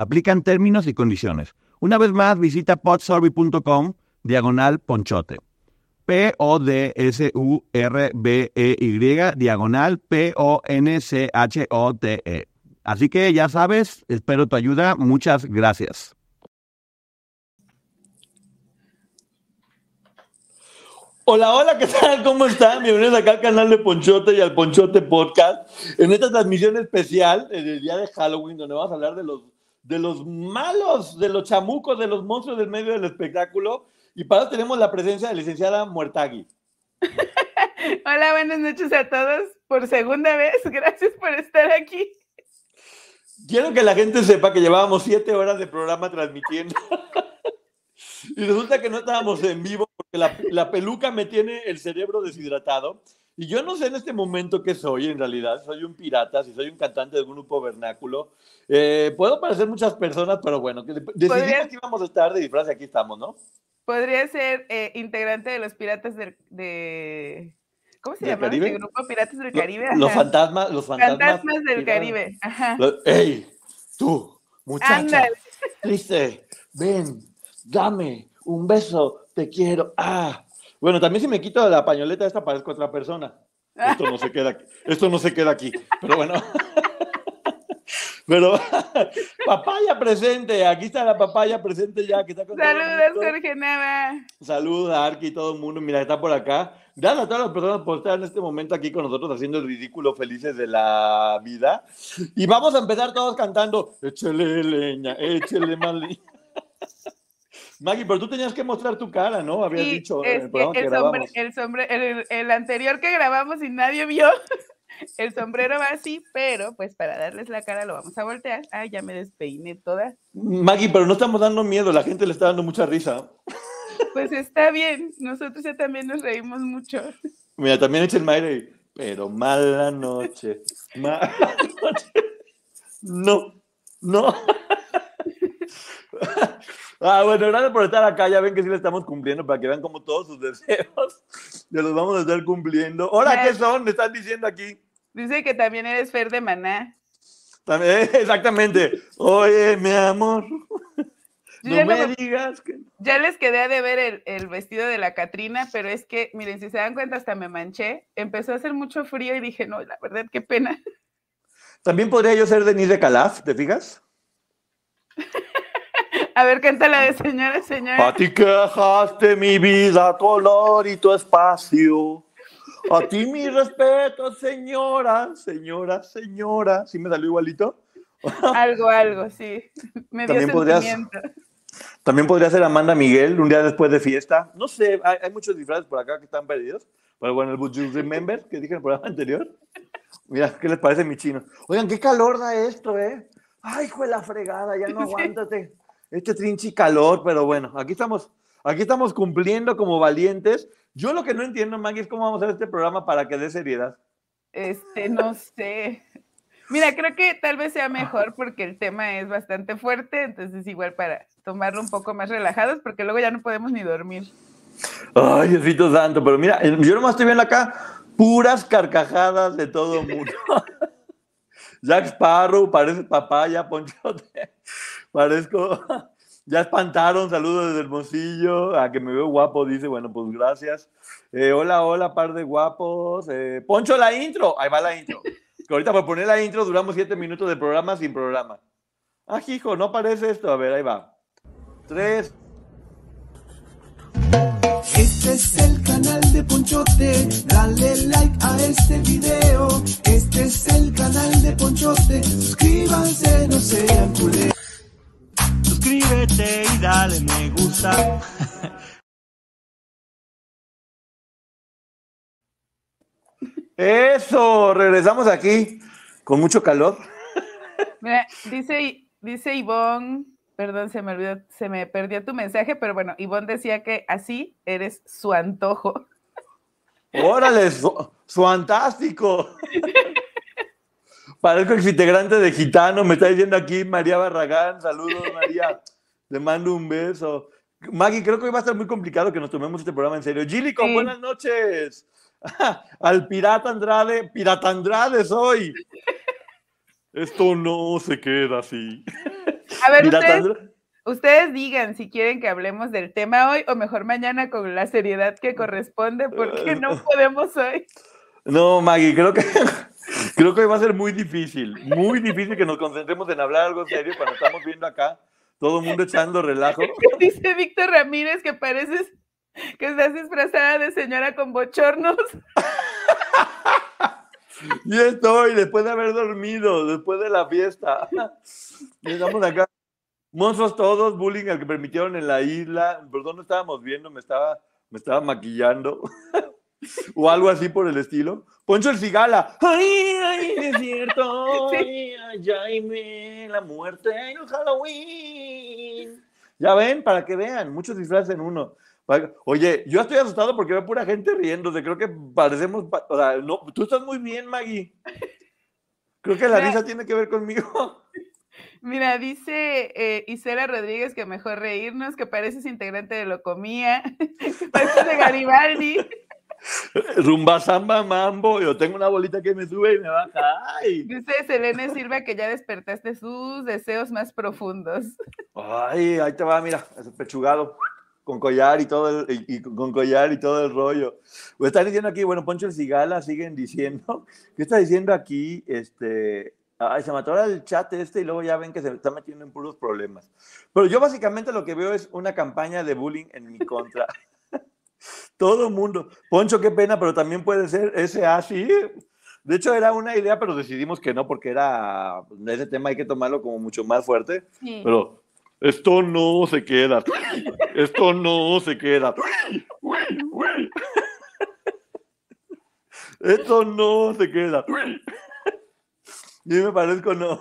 Aplican términos y condiciones. Una vez más, visita podsurvey.com diagonal ponchote. P-O-D-S-U-R-B-E-Y diagonal P-O-N-C-H-O-T-E. Así que ya sabes, espero tu ayuda. Muchas gracias. Hola, hola, ¿qué tal? ¿Cómo están? Bienvenidos acá al canal de Ponchote y al Ponchote Podcast. En esta transmisión especial, en el día de Halloween, donde vamos a hablar de los de los malos, de los chamucos, de los monstruos del medio del espectáculo. Y para eso tenemos la presencia de la licenciada Muertagui. Hola, buenas noches a todos. Por segunda vez, gracias por estar aquí. Quiero que la gente sepa que llevábamos siete horas de programa transmitiendo. y resulta que no estábamos en vivo porque la, la peluca me tiene el cerebro deshidratado. Y yo no sé en este momento qué soy en realidad. Soy un pirata, si soy un cantante de un grupo vernáculo. Eh, puedo parecer muchas personas, pero bueno, decidimos que íbamos a estar de disfraz y aquí estamos, ¿no? Podría ser eh, integrante de los piratas de... ¿Cómo se llama? El grupo Piratas del Caribe. Los fantasmas, los fantasmas. Fantasmas del Caribe. Ajá. ¡Ey! Tú, muchacha. Triste, ven, dame un beso, te quiero. ¡Ah! Bueno, también si me quito la pañoleta esta parezco otra persona. Esto no se queda, esto no se queda aquí. Pero bueno. Pero papaya presente, aquí está la papaya presente ya. Que está con Saludos, Jorge Nava. Saludos a Arki y todo el mundo. Mira, está por acá. Gracias a todas las personas por estar en este momento aquí con nosotros haciendo el ridículo felices de la vida. Y vamos a empezar todos cantando, échele leña, échele más leña. Maggie, pero tú tenías que mostrar tu cara, ¿no? Habías dicho en el que, grabamos. el, el, anterior que grabamos y nadie vio, el sombrero va así, pero pues para darles la cara lo vamos a voltear. Ah, ya me despeiné toda. Maggie, pero no estamos dando miedo, la gente le está dando mucha risa. Pues está bien, nosotros ya también nos reímos mucho. Mira, también echa el Mayre, pero mala noche, mala noche. No, no. Ah, bueno, gracias por estar acá. Ya ven que sí le estamos cumpliendo para que vean como todos sus deseos ya los vamos a estar cumpliendo. Hola, ¿qué son? Me están diciendo aquí. Dice que también eres Fer de Maná. También, exactamente. Oye, mi amor. No me digas que. Ya les quedé de ver el, el, vestido de la Catrina, pero es que, miren, si se dan cuenta, hasta me manché. Empezó a hacer mucho frío y dije, no, la verdad, qué pena. También podría yo ser Denise de Calaf, ¿te fijas? A ver, la de señora, señora. A ti que dejaste mi vida, color y tu espacio. A ti mi respeto, señora, señora, señora. ¿Sí me salió igualito? Algo, algo, sí. Me dio también podrías, también podría ser Amanda Miguel, un día después de fiesta. No sé, hay, muchos disfraces por acá que están perdidos. Pero bueno, el Would You Remember que dije en el programa anterior. Mira, ¿qué les parece mi chino? Oigan, qué calor da esto, ¿eh? Ay, hijo de la fregada, ya no aguántate este trinchi calor, pero bueno, aquí estamos, aquí estamos cumpliendo como valientes. Yo lo que no entiendo, Maggie, es cómo vamos a hacer este programa para que dé seriedad. Este, no sé. Mira, creo que tal vez sea mejor porque el tema es bastante fuerte, entonces igual para tomarlo un poco más relajados, porque luego ya no podemos ni dormir. Ay, Diosito santo, pero mira, yo nomás estoy viendo acá puras carcajadas de todo el mundo. Jack Sparrow, parece papaya, ponchote. Parezco. Ya espantaron, saludos desde Hermosillo. A que me veo guapo, dice. Bueno, pues gracias. Eh, hola, hola, par de guapos. Eh, Poncho, la intro. Ahí va la intro. Que ahorita por poner la intro duramos siete minutos de programa sin programa. Ah, hijo, no parece esto. A ver, ahí va. Tres. Este es el canal de Ponchote, dale like a este video. Este es el canal de Ponchote, suscríbanse, no sean culés suscríbete y dale me gusta. Eso, regresamos aquí con mucho calor. Mira, dice dice Ivonne, perdón, se me olvidó, se me perdió tu mensaje, pero bueno, Ivonne decía que así eres su antojo. Órale, su, su fantástico. Parezco exintegrante de Gitano, me está diciendo aquí María Barragán. Saludos, María. Le mando un beso. Maggie, creo que hoy va a estar muy complicado que nos tomemos este programa en serio. Gillico, Sí. buenas noches. Al pirata Andrade, pirata Andrade soy. Esto no se queda así. A ver, ustedes, ustedes digan si quieren que hablemos del tema hoy o mejor mañana con la seriedad que corresponde, porque no podemos hoy. No, Maggie, creo que, creo que hoy va a ser muy difícil, muy difícil que nos concentremos en hablar algo serio cuando estamos viendo acá todo el mundo echando relajo. Dice Víctor Ramírez que pareces que estás disfrazada de señora con bochornos. Y estoy, después de haber dormido, después de la fiesta. Estamos acá. Monstruos todos, bullying al que permitieron en la isla. Perdón, no estábamos viendo, me estaba, me estaba maquillando. O algo así por el estilo. Poncho el Cigala. ¡Ay, ay, desierto! ¡Ay, ay! La muerte en el Halloween. Ya ven, para que vean, muchos disfraces en uno. Oye, yo estoy asustado porque veo pura gente riéndose. Creo que parecemos. pa- O sea, no, tú estás muy bien, Maggie. Creo que la Mira. risa tiene que ver conmigo. Mira, dice eh, Isela Rodríguez que mejor reírnos, que pareces integrante de Locomía, que pareces de Garibaldi. Rumba, samba, mambo. Yo tengo una bolita que me sube y me baja. ¡Ay! Dice Selene Silva que ya despertaste sus deseos más profundos. Ay, ahí te va, mira, ese pechugado. Con collar y todo el, y, con collar y todo el rollo. Pues están diciendo aquí, bueno, Poncho el Cigala, siguen diciendo. ¿Qué está diciendo aquí? Este. Ay, se mató el chat este y luego ya ven que se está metiendo en puros problemas. Pero yo básicamente lo que veo es una campaña de bullying en mi contra. Todo el mundo. Poncho, qué pena, pero también puede ser ese así. De hecho, era una idea, pero decidimos que no, porque era. Ese tema hay que tomarlo como mucho más fuerte. Sí. Pero esto no se queda. Esto no se queda. Esto no se queda. Yo me parezco no.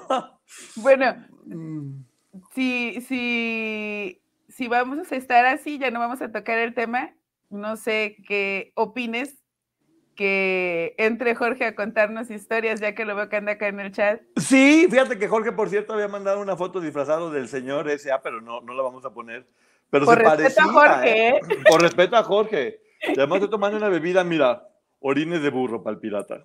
Bueno, Mm. si, si, si vamos a estar así, ya no vamos a tocar el tema. No sé qué opines que entre Jorge a contarnos historias, ya que lo veo que anda acá en el chat. Sí, fíjate que Jorge, por cierto, había mandado una foto disfrazado del señor S.A., pero no, no la vamos a poner. Pero Por se respeto a parecía, Jorge, ¿eh? Por respeto a Jorge. Y Además estoy tomando una bebida, mira, orines de burro para el pirata.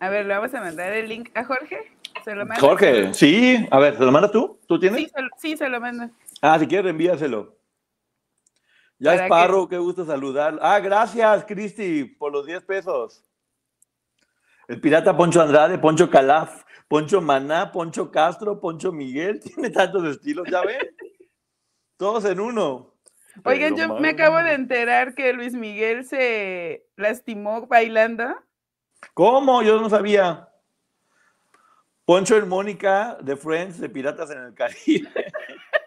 A ver, le vamos a mandar el link a Jorge. ¿Se lo? Jorge, sí, a ver, ¿se lo mandas tú? ¿Tú tienes? Sí, se, lo- sí, se lo mando. Ah, si quieres, envíaselo. Ya ¿Para es? Parro, qué gusto saludar. Ah, gracias, Cristi, por los 10 pesos. El pirata Poncho Andrade, Poncho Calaf, Poncho Maná, Poncho Castro, Poncho Miguel, tiene tantos estilos, ¿ya ven? Todos en uno. Oigan, Pero yo me acabo de enterar que Luis Miguel se lastimó bailando. ¿Cómo? Yo no sabía. Poncho y Mónica de Friends de Piratas en el Caribe.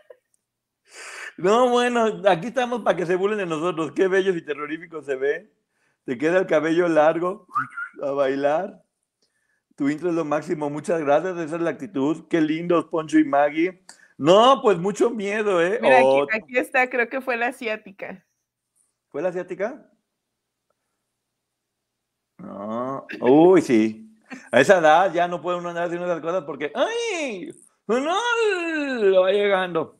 No, bueno, aquí estamos para que se burlen de nosotros. Qué bellos y terroríficos se ve. Te queda el cabello largo a bailar. Tu intro es lo máximo. Muchas gracias. Esa es la actitud. Qué lindos, Poncho y Maggie. No, pues mucho miedo, ¿eh? Mira, Oh, aquí, aquí está, creo que fue la asiática. ¿Fue la asiática? No. Uy, sí. A esa edad ya no puede uno andar haciendo esas cosas porque ¡ay! ¡No! Lo va llegando.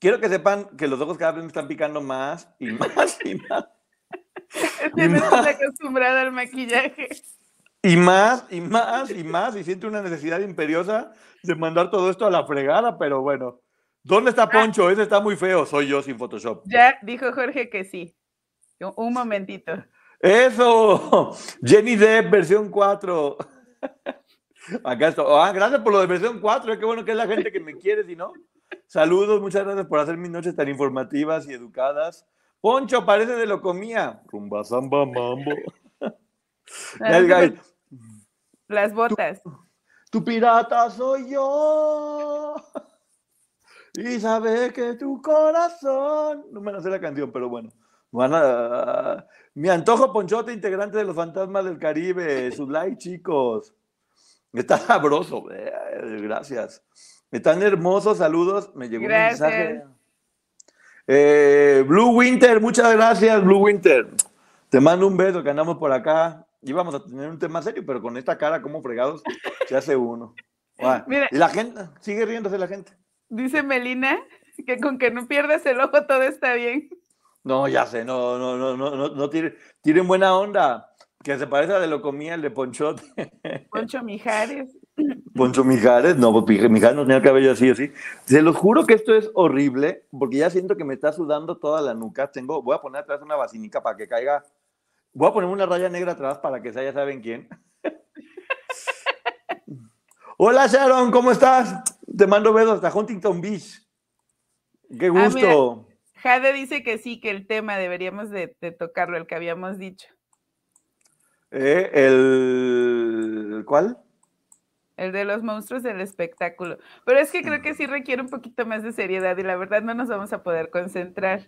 Quiero que sepan que los ojos cada vez me están picando más y más y más. Es que no estás acostumbrado al maquillaje. Y más y más y más. Y siento una necesidad imperiosa de mandar todo esto a la fregada, pero bueno. ¿Dónde está Poncho? Ese está muy feo. Soy yo sin Photoshop. Ya dijo Jorge que sí. Un- Un momentito. Eso, Jenny Depp, versión 4. Acá está. Ah, gracias por lo de versión 4. Qué bueno que es la gente que me quiere, si no. Saludos, muchas gracias por hacer mis noches tan informativas y educadas. Poncho, parece de lo comía. Rumba, samba, mambo. Guy, Las botas. Tu pirata soy yo. Y sabe que tu corazón. No me la sé la canción, pero bueno. Van a- Mi antojo Ponchote, integrante de los Fantasmas del Caribe. Sus like, chicos. Está sabroso. Gracias. Están hermosos, saludos. Me llegó Gracias. un mensaje. Eh, Blue Winter, muchas gracias, Blue Winter. Te mando un beso que andamos por acá. Íbamos a tener un tema serio, pero con esta cara como fregados se hace uno. Mira. Y la gente, sigue riéndose la gente. Dice Melina que con que no pierdas el ojo todo está bien. No, ya sé, no, no, no, no, no, no tiren, tiren buena onda. Que se parece a de lo comía el de Ponchote. Poncho Mijares. Poncho Mijares, no, pues Mijares no tenía el cabello así, así. Se los juro que esto es horrible, porque ya siento que me está sudando toda la nuca. Tengo, voy a poner atrás una vacinica para que caiga. Voy a poner una raya negra atrás para que sea, ya saben quién. Hola Sharon, ¿cómo estás? Te mando besos hasta Huntington Beach. Qué Ah, gusto. Jade dice que sí, que el tema deberíamos de, de tocarlo, el que habíamos dicho. Eh, el ¿cuál? El de los monstruos del espectáculo. Pero es que creo que sí requiere un poquito más de seriedad y la verdad no nos vamos a poder concentrar.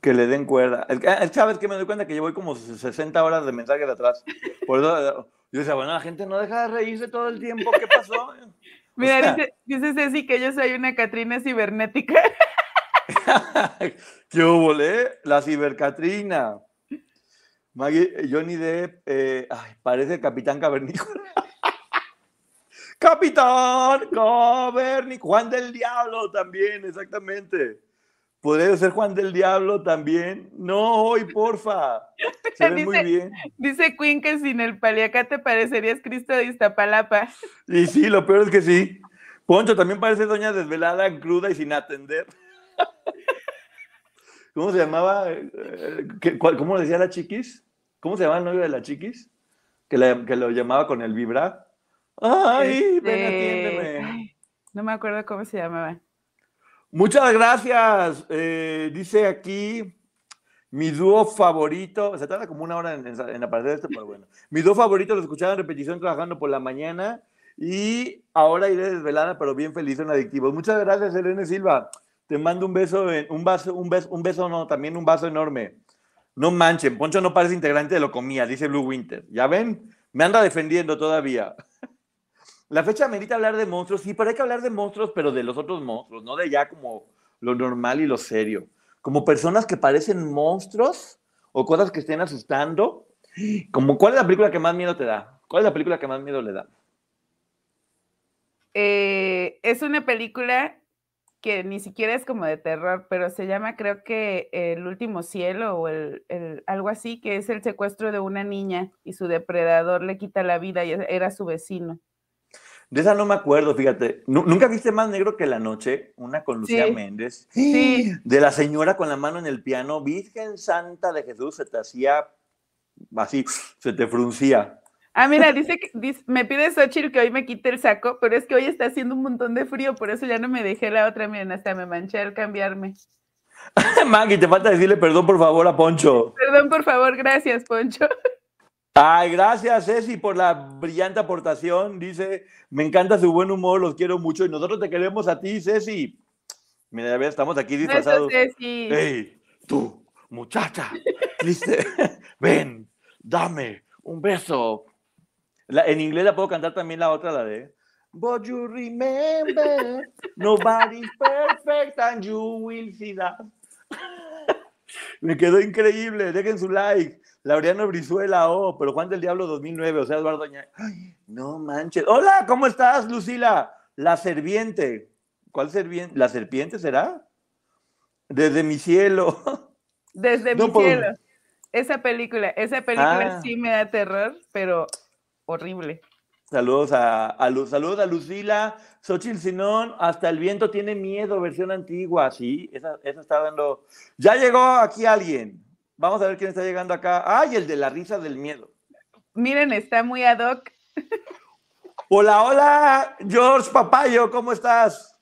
Que le den cuerda. El, el- ¿Sabes que Me doy cuenta que llevo como 60 horas de mensajes de atrás. Por eso yo decía, bueno, la gente no deja de reírse todo el tiempo. ¿Qué pasó? Mira, sea- dice, dice Ceci que yo soy una Catrina cibernética. ¿Qué hubo, eh? La cibercatrina. Maggie, Johnny Depp, eh, ay, parece el Capitán Cavernícola. Capitán Cavernícola. Juan del Diablo también, exactamente. Podría ser Juan del Diablo también. No, hoy, porfa. Se ve muy Dice- bien. Dice Queen que sin el paliacate parecerías Cristo de Iztapalapa. Y sí, lo peor es que sí. Poncho también parece doña desvelada, cruda y sin atender. ¿Cómo se llamaba? Eh, eh, ¿qué- cuál- ¿Cómo le decía la chiquis? ¿Cómo se llamaba el novio de la chiquis? Que, la- que lo llamaba con el vibra. Ay, ven, Este, atiéndeme. ay, no me acuerdo cómo se llamaba. Muchas gracias. Eh, dice aquí mi dúo favorito. Se tarda como una hora en, en- en aparecer esto, pero bueno. Mi dúo favorito lo escuchaba en repetición trabajando por la mañana y ahora iré desvelada, pero bien feliz en adictivos. Muchas gracias, Elena Silva. Te mando un beso, en- un vaso, un beso, un beso no, también un vaso enorme. No manchen, Poncho no parece integrante de lo comía, dice Blue Winter. ¿Ya ven? Me anda defendiendo todavía. La fecha merita hablar de monstruos, sí, pero hay que hablar de monstruos, pero de los otros monstruos, no de ya como lo normal y lo serio. Como personas que parecen monstruos o cosas que estén asustando. Como, ¿Cuál es la película que más miedo te da? ¿Cuál es la película que más miedo le da? Eh, es una película que ni siquiera es como de terror, pero se llama creo que El último cielo o el- algo así, que es el secuestro de una niña y su depredador le quita la vida y era su vecino. De esa no me acuerdo, fíjate. Nu- ¿Nunca viste Más Negro que la Noche? Una con Lucía Sí. Méndez. Sí. De la señora con la mano en el piano. Virgen Santa de Jesús, se te hacía así, se te fruncía. Ah, mira, dice que dice- me pide Xochitl que hoy me quite el saco, pero es que hoy está haciendo un montón de frío, por eso ya no me dejé la otra, miren, hasta me manché al cambiarme. Maggie, te falta decirle perdón, por favor, a Poncho. Perdón, por favor, gracias, Poncho. Ay, gracias, Ceci, por la brillante aportación. Dice, me encanta su buen humor, los quiero mucho y nosotros te queremos a ti, Ceci. Mira, ya ves, estamos aquí disfrazados. Ceci. Hey, tú, muchacha, ven, dame un beso. La- en inglés la puedo cantar también la otra, la de But you remember, nobody's perfect and you will see that. Me quedó increíble, dejen su like. Laureano Brizuela, oh, pero Juan del Diablo 2009, o sea, Eduardo Ay, no manches. Hola, ¿cómo estás, Lucila? La serviente. ¿Cuál serviente? ¿La serpiente será? Desde mi cielo. Desde No, mi por- cielo. Esa película, esa película Ah. sí me da terror, pero horrible. Saludos a, a Lu- saludos a Lucila, Xochitl Sinón, hasta el viento tiene miedo, versión antigua, sí, esa, esa está dando. Ya llegó aquí alguien. Vamos a ver quién está llegando acá. Ay, el de la risa del miedo. Miren, está muy ad hoc. Hola, hola, George Papayo, ¿cómo estás?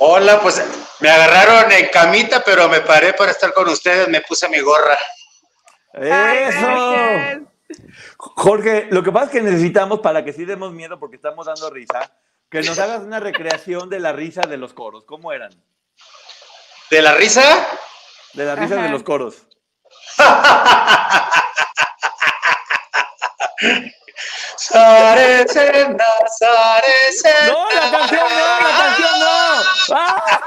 Hola, pues me agarraron en camita, pero me paré para estar con ustedes, me puse mi gorra. Eso. Jorge, lo que pasa es que necesitamos, para que sí demos miedo, porque estamos dando risa, que nos hagas una recreación de la risa de los coros. ¿Cómo eran? ¿De la risa? De la risa de los coros. Sare Sena, Sare Sena. No, la canción no, la canción no. ¡Ah!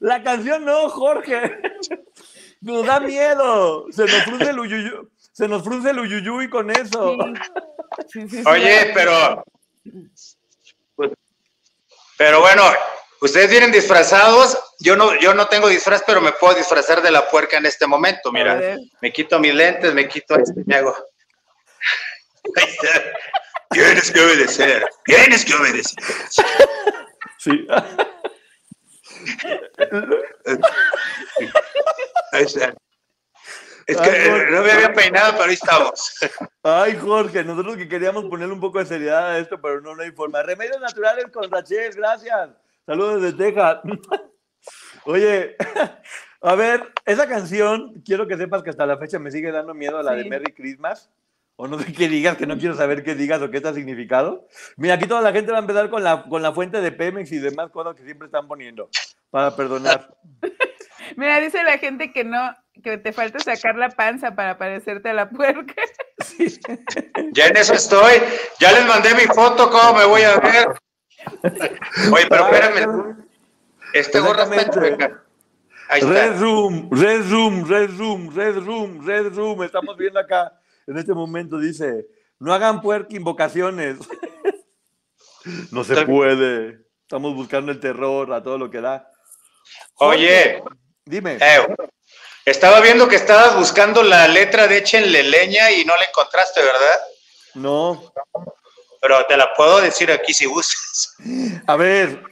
La canción no, Jorge. Nos da miedo. Se nos frunce el uyuyu. Se nos frunce el uyuyuy con eso. Sí, sí, sí. Oye, pero. Pero bueno, ustedes vienen disfrazados. Yo no, yo no tengo disfraz, pero me puedo disfrazar de la puerca en este momento. Mira, me quito mis lentes, me quito este, me hago. Ahí está. Tienes que obedecer, tienes que obedecer. Sí. Ahí está. Es que no me había peinado, pero ahí estamos. Ay, Jorge, nosotros que queríamos ponerle un poco de seriedad a esto, pero no, no hay forma. Remedios naturales con Rachel, gracias. Saludos desde Texas. Oye, a ver, esa canción, quiero que sepas que hasta la fecha me sigue dando miedo la de Sí. Merry Christmas. O no sé qué digas, que no quiero saber qué digas o qué está significado. Mira, aquí toda la gente va a empezar con la, con la fuente de Pemex y demás cosas que siempre están poniendo para perdonar. Mira, dice la gente que no, que te falta sacar la panza para parecerte a la puerca. Ya en eso estoy. Ya les mandé mi foto, ¿cómo me voy a ver? Oye, pero espérame. Este gorro está chueca. Ahí Red está. Room, Red Room, Red Room, Red Room, Red Room. Estamos viendo acá, en este momento dice, no hagan puerca invocaciones. No se puede. Estamos buscando el terror a todo lo que da. Oye, Dime. eh, estaba viendo que estabas buscando la letra de Échenle leña y no la encontraste, ¿verdad? No. Pero te la puedo decir aquí si gustas. A ver,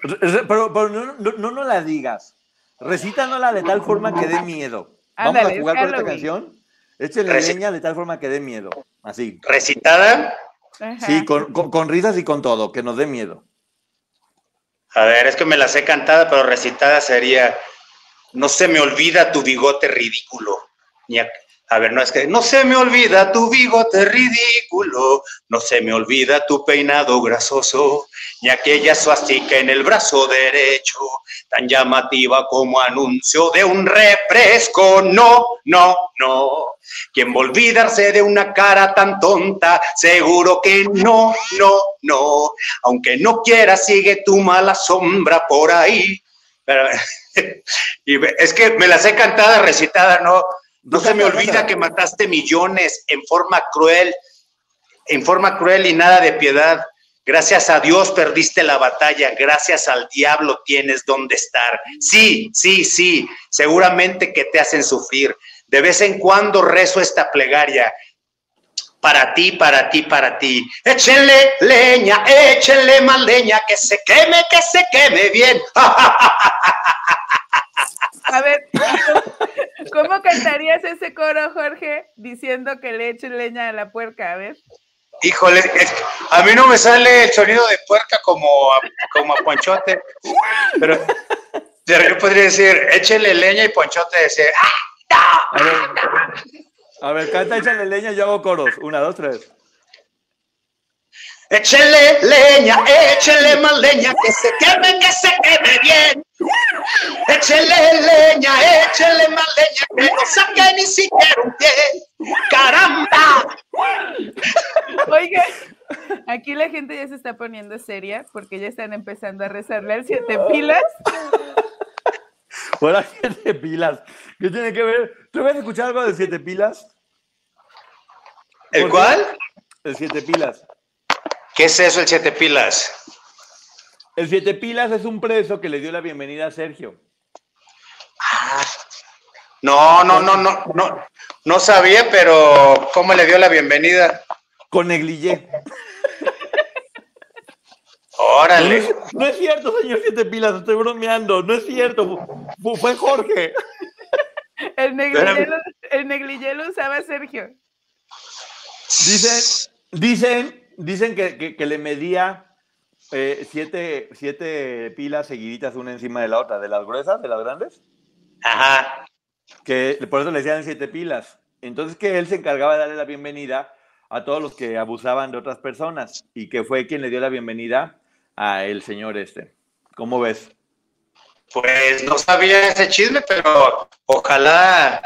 pero, pero no, no, no, no la digas. Recítanosla de tal forma que dé miedo. Vamos Ándale, a jugar con esta canción. Échenle Reci- leña de tal forma que dé miedo. Así. Recitada. Ajá. Sí, con, con- con risas y con todo, que nos dé miedo. A ver, es que me la sé cantada, pero recitada sería No se me olvida tu bigote ridículo. Ni a, a ver, no es que no se me olvida tu bigote ridículo, no se me olvida tu peinado grasoso, ni aquella suastica en el brazo derecho, tan llamativa como anuncio de un refresco. No, no, no. Quien va a olvidarse de una cara tan tonta, seguro que no, no, no. Aunque no quiera, sigue tu mala sombra por ahí. Pero, y es que me las he cantada, recitada, no, no se me olvida que mataste millones en forma cruel, en forma cruel y nada de piedad. Gracias a Dios perdiste la batalla, gracias al diablo tienes donde estar. Sí, sí, sí, seguramente que te hacen sufrir. De vez en cuando rezo esta plegaria. Para ti, para ti, para ti. Échenle leña, échenle más leña, que se queme, que se queme bien. A ver, ¿cómo, cantarías ese coro, Jorge, diciendo que le echen leña a la puerca? A ver. Híjole, es- a mí no me sale el sonido de puerca como a, como a Ponchote, pero, pero yo podría decir, échele leña y Ponchote decir, ¡ah! A ver, a ver canta, échale leña y yo hago coros. Una, dos, tres. Échele leña, échele más leña, que se queme, que se queme bien. Échele leña, échele más leña, que no saque ni siquiera un pie. ¡Caramba! Oiga, aquí la gente ya se está poniendo seria porque ya están empezando a rezarle al siete pilas. Ahora siete pilas. ¿Qué tiene que ver? ¿Tú habías escuchado algo de siete pilas? ¿El cuál? El siete pilas. ¿Qué es eso, el siete pilas? El siete pilas es un preso que le dio la bienvenida a Sergio. No, no, no, no, no, no sabía, pero ¿cómo le dio la bienvenida? Con negligé. No, Órale. es- no es cierto, señor siete pilas, estoy bromeando. No es cierto. Fu- Fue Jorge. El negligé, lo- el negligé lo usaba Sergio. Dicen, dicen, dicen que, que- que le medía eh, siete, siete pilas seguiditas una encima de la otra, de las gruesas, de las grandes, Ajá. que por eso le decían siete pilas. Entonces que él se encargaba de darle la bienvenida a todos los que abusaban de otras personas y que fue quien le dio la bienvenida a el señor este. ¿Cómo ves? Pues no sabía ese chisme, pero ojalá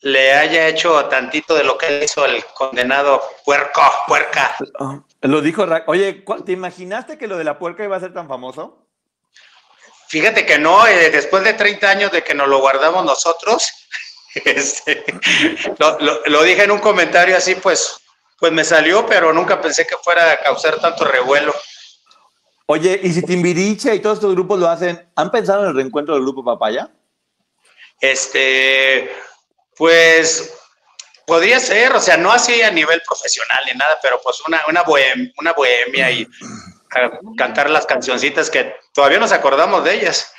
le haya hecho tantito de lo que le hizo el condenado puerco, puerca. Ah, Lo dijo Ra- Oye, ¿cu- ¿te imaginaste que lo de la puerca iba a ser tan famoso? Fíjate que no, eh, después de 30 años de que nos lo guardamos nosotros, este, lo, lo- lo dije en un comentario así, pues, pues me salió, pero nunca pensé que fuera a causar tanto revuelo. Oye, y si Timbiriche y todos estos grupos lo hacen, ¿han pensado en el reencuentro del grupo Papaya? Este, pues podría ser, o sea, no así a nivel profesional ni nada, pero pues una, una, bohem- una bohemia y a cantar las cancioncitas que todavía nos acordamos de ellas.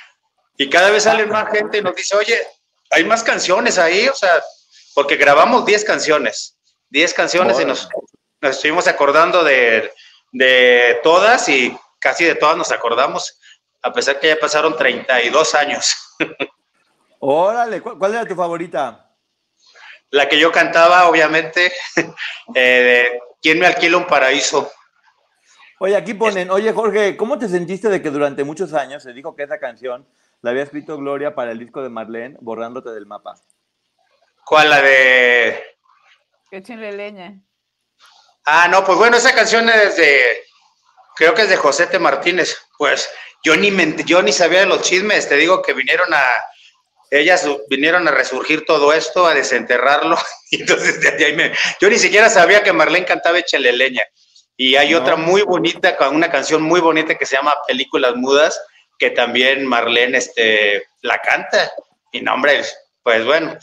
Y cada vez sale más gente y nos dice, oye, hay más canciones ahí, o sea, porque grabamos 10 canciones, 10 canciones y nos, nos estuvimos acordando de, de todas y casi de todas nos acordamos, a pesar que ya pasaron 32 años. Órale, ¿cuál, cuál era tu favorita? La que yo cantaba, obviamente, eh, de ¿Quién me alquila un paraíso? Oye, aquí ponen, oye Jorge, ¿cómo te sentiste de que durante muchos años se dijo que esa canción la había escrito Gloria para el disco de Marlene, borrándote del mapa? ¿Cuál la de...? Échenle leña. Ah, no, pues bueno, esa canción es de... Creo que es de Josete Martínez. Pues yo ni, me yo ni sabía de los chismes, te digo que vinieron a... Ellas vinieron a resurgir todo esto, a desenterrarlo. Y entonces de ahí me... Yo ni siquiera sabía que Marlene cantaba Échale leña. Y hay No. otra muy bonita, con una canción muy bonita que se llama Películas Mudas, que también Marlene este, la canta. Y no, hombre, pues bueno,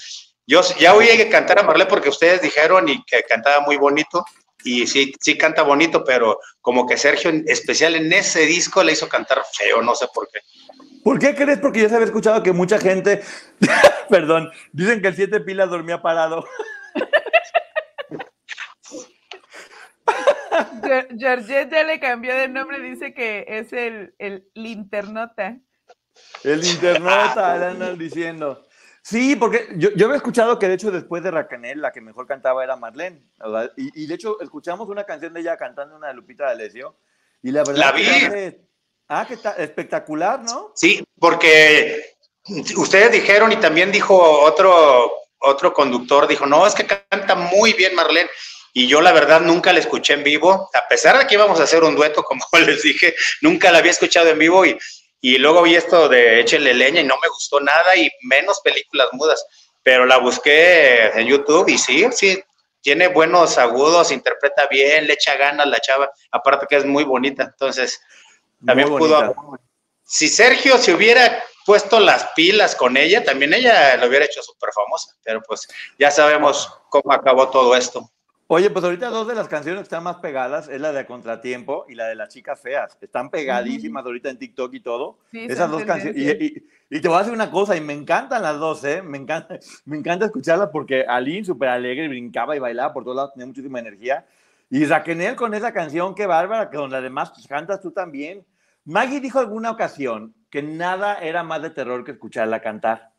yo ya oí que cantar a Marlene porque ustedes dijeron y que cantaba muy bonito. Y sí, sí canta bonito, pero como que Sergio, en especial en ese disco, le hizo cantar feo, no sé por qué. ¿Por qué crees? Porque yo se había escuchado que mucha gente, perdón, dicen que el siete pilas dormía parado. Georgette ya le cambió de nombre, dice que es el, el linternota. El internauta, le andan diciendo. Sí, porque yo, yo había escuchado que de hecho después de Racanel la que mejor cantaba era Marlene. Y, y de hecho escuchamos una canción de ella cantando una de Lupita D'Alessio. Y la verdad La vi. Ah, que está espectacular, ¿no? Sí, porque ustedes dijeron y también dijo otro, otro conductor, dijo, no, es que canta muy bien Marlene. Y yo la verdad nunca la escuché en vivo, a pesar de que íbamos a hacer un dueto, como les dije, nunca la había escuchado en vivo y, y luego vi esto de Échele leña y no me gustó nada y menos películas mudas, pero la busqué en YouTube y sí, sí, tiene buenos agudos, interpreta bien, le echa ganas la chava, aparte que es muy bonita, entonces también Muy pudo bonita. si Sergio se hubiera puesto las pilas con ella, también ella lo hubiera hecho súper famosa, pero pues ya sabemos cómo acabó todo esto. Oye, pues ahorita dos de las canciones que están más pegadas es la de Contratiempo y la de Las Chicas Feas. Están pegadísimas ahorita en TikTok y todo. Sí, Esas dos canciones. Y, y- y te voy a decir una cosa, y me encantan las dos, ¿eh? Me encanta, me encanta escucharlas porque Aline, súper alegre, brincaba y bailaba por todos lados, tenía muchísima energía. Y Raquel con esa canción, qué bárbara, que donde además pues, cantas tú también. Maggie dijo alguna ocasión que nada era más de terror que escucharla cantar.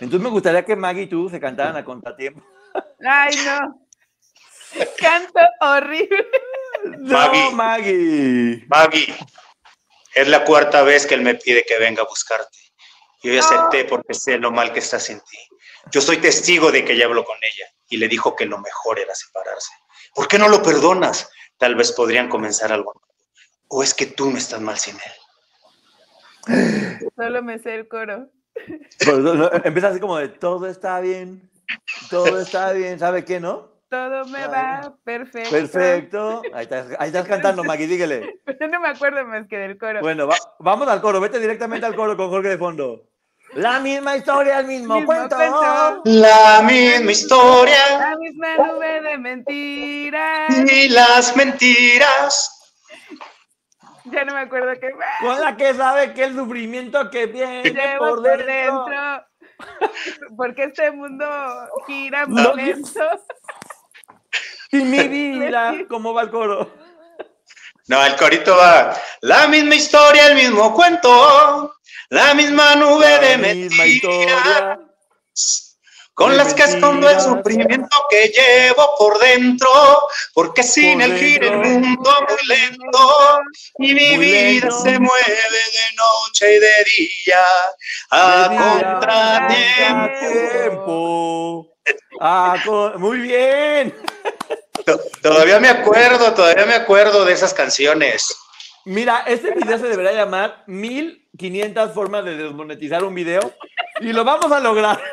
Entonces me gustaría que Maggie y tú se cantaran a contratiempo. Ay, no. Canto horrible. No, Maggie. Maggie. Maggie, es la cuarta vez que él me pide que venga a buscarte. Yo ya acepté porque sé lo mal que estás en ti. Yo soy testigo de que ya habló con ella y le dijo que lo mejor era separarse. ¿Por qué no lo perdonas? Tal vez podrían comenzar algo. ¿O es que tú no estás mal sin él? Solo me sé el coro. Pues, empieza así como de todo está bien, todo está bien, ¿sabe qué, no? Todo me va perfecto. Perfecto. Ahí estás, ahí estás cantando, Maggie, dígale. Pero no me acuerdo más que del coro. Bueno, va- vamos al coro, vete directamente al coro con Jorge de fondo. La misma historia, el mismo, cuento. cuento. La misma historia La misma nube de mentiras. y las mentiras. Ya no me acuerdo qué más. Con la que sabe que el sufrimiento que viene Llevo por por dentro. dentro. Porque este mundo gira No, por lento. Y mi vida, ¿cómo va el coro? No, el corito va. La misma historia, el mismo cuento. La misma nube de misma mentiras. Con de las que escondo el sufrimiento que llevo por dentro, porque sin Por él gira el mundo muy lento, y mi vida lento. se mueve de noche y de día, a De contratiempo. Ah, muy bien. To- Todavía me acuerdo, todavía me acuerdo de esas canciones. Mira, este video se debería llamar 1500 formas de desmonetizar un video y lo vamos a lograr.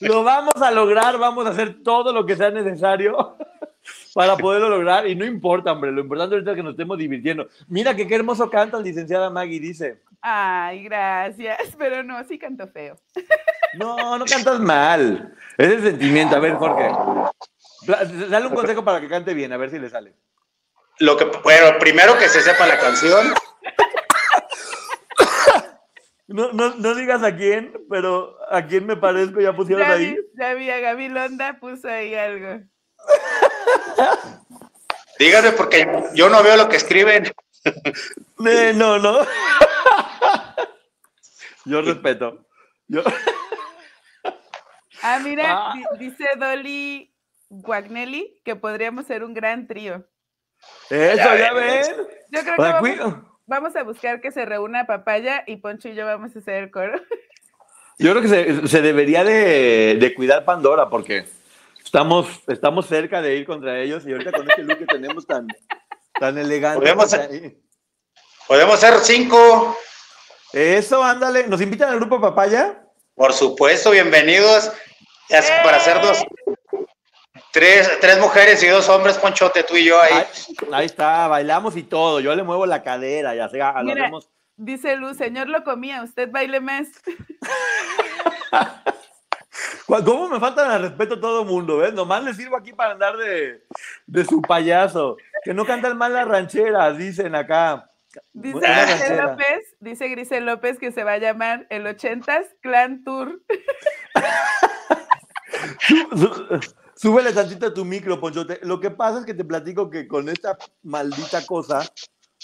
Lo vamos a lograr, vamos a hacer todo lo que sea necesario para poderlo lograr y no importa, hombre, lo importante ahorita es que nos estemos divirtiendo. Mira que qué hermoso canta la licenciada Maggie, dice. Ay, gracias. Pero no, sí canto feo. No, no cantas mal. Es el sentimiento. A ver, Jorge. Dale un consejo para que cante bien, a ver si le sale. Lo que, bueno, primero que se sepa la canción. No, no, no digas a quién, pero a quién me parezco, ya pusieron Ya ahí. vi, ya vi a Gaby Londa, puso ahí algo. Díganme porque yo no veo lo que escriben. Eh, no, no. Yo respeto. Yo... Ah, mira, Ah. di- dice Dolly Guagnelli que podríamos ser un gran trío. Eso, Ya ya ven. Yo creo que vamos, vamos a buscar que se reúna Papaya y Poncho y yo vamos a hacer el coro. Yo creo que se, se debería de, de cuidar Pandora porque estamos, estamos cerca de ir contra ellos y ahorita con este look que tenemos tan, tan elegante. Podemos- ahí- Podemos ser cinco. Eso, ándale. ¿Nos invitan al grupo Papaya? Por supuesto, bienvenidos. Para hacer dos. Tres, tres mujeres y dos hombres, Ponchote, tú y yo ahí. Ahí, ahí está, bailamos y todo. Yo le muevo la cadera, ya sea, lo hacemos. Dice Luz, señor lo comía, usted baile más. ¿Cu- ¿Cómo me faltan al respeto a todo mundo? ¿Ves? Nomás les sirvo aquí para andar de, de su payaso. Que no cantan mal las rancheras, dicen acá. Dice Grisel. López, dice Grisel López que se va a llamar el 80s Clan Tour. Sú- Súbele tantito a tu micro, Ponchote. Lo que pasa es que te platico que con esta maldita cosa,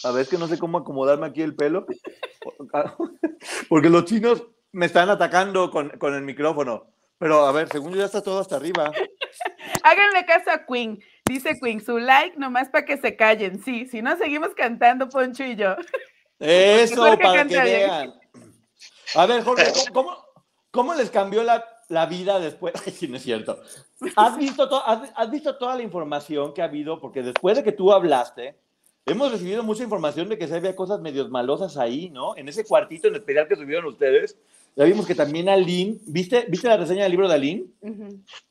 a ver, es que no sé cómo acomodarme aquí el pelo, porque los chinos me están atacando con, con el micrófono. Pero a ver, según yo ya está todo hasta arriba. Háganle caso a Queen. Dice Queen, su like nomás para que se callen. Sí, si no seguimos cantando Poncho y yo. Eso, para que vean. A ver, Jorge, ¿cómo, cómo, cómo les cambió la, la vida después? Ay, sí, no es cierto. ¿Has visto, to- has, has visto toda la información que ha habido? Porque después de que tú hablaste, hemos recibido mucha información de que se había cosas medios malosas ahí, ¿no? En ese cuartito en especial que subieron ustedes. Ya vimos que también Aline, ¿viste, ¿viste la reseña del libro de Aline?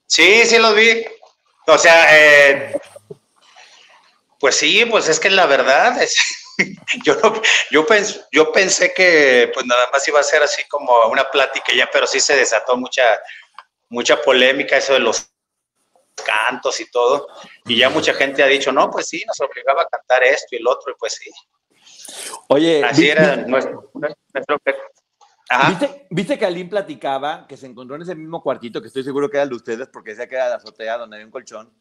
Sí, sí los vi. O sea, eh, pues sí, pues es que la verdad es, yo, no- yo, pens- yo pensé que pues nada más iba a ser así como una plática ya, pero sí se desató mucha, mucha polémica eso de los cantos y todo. Y ya mucha gente ha dicho, no, pues sí, nos obligaba a cantar esto y el otro, y pues sí, Oye, así era nuestro, nuestro- Ajá. ¿Viste, viste que Aline platicaba que se encontró en ese mismo cuartito, que estoy seguro que era el de ustedes, porque decía que era la azotea donde había un colchón,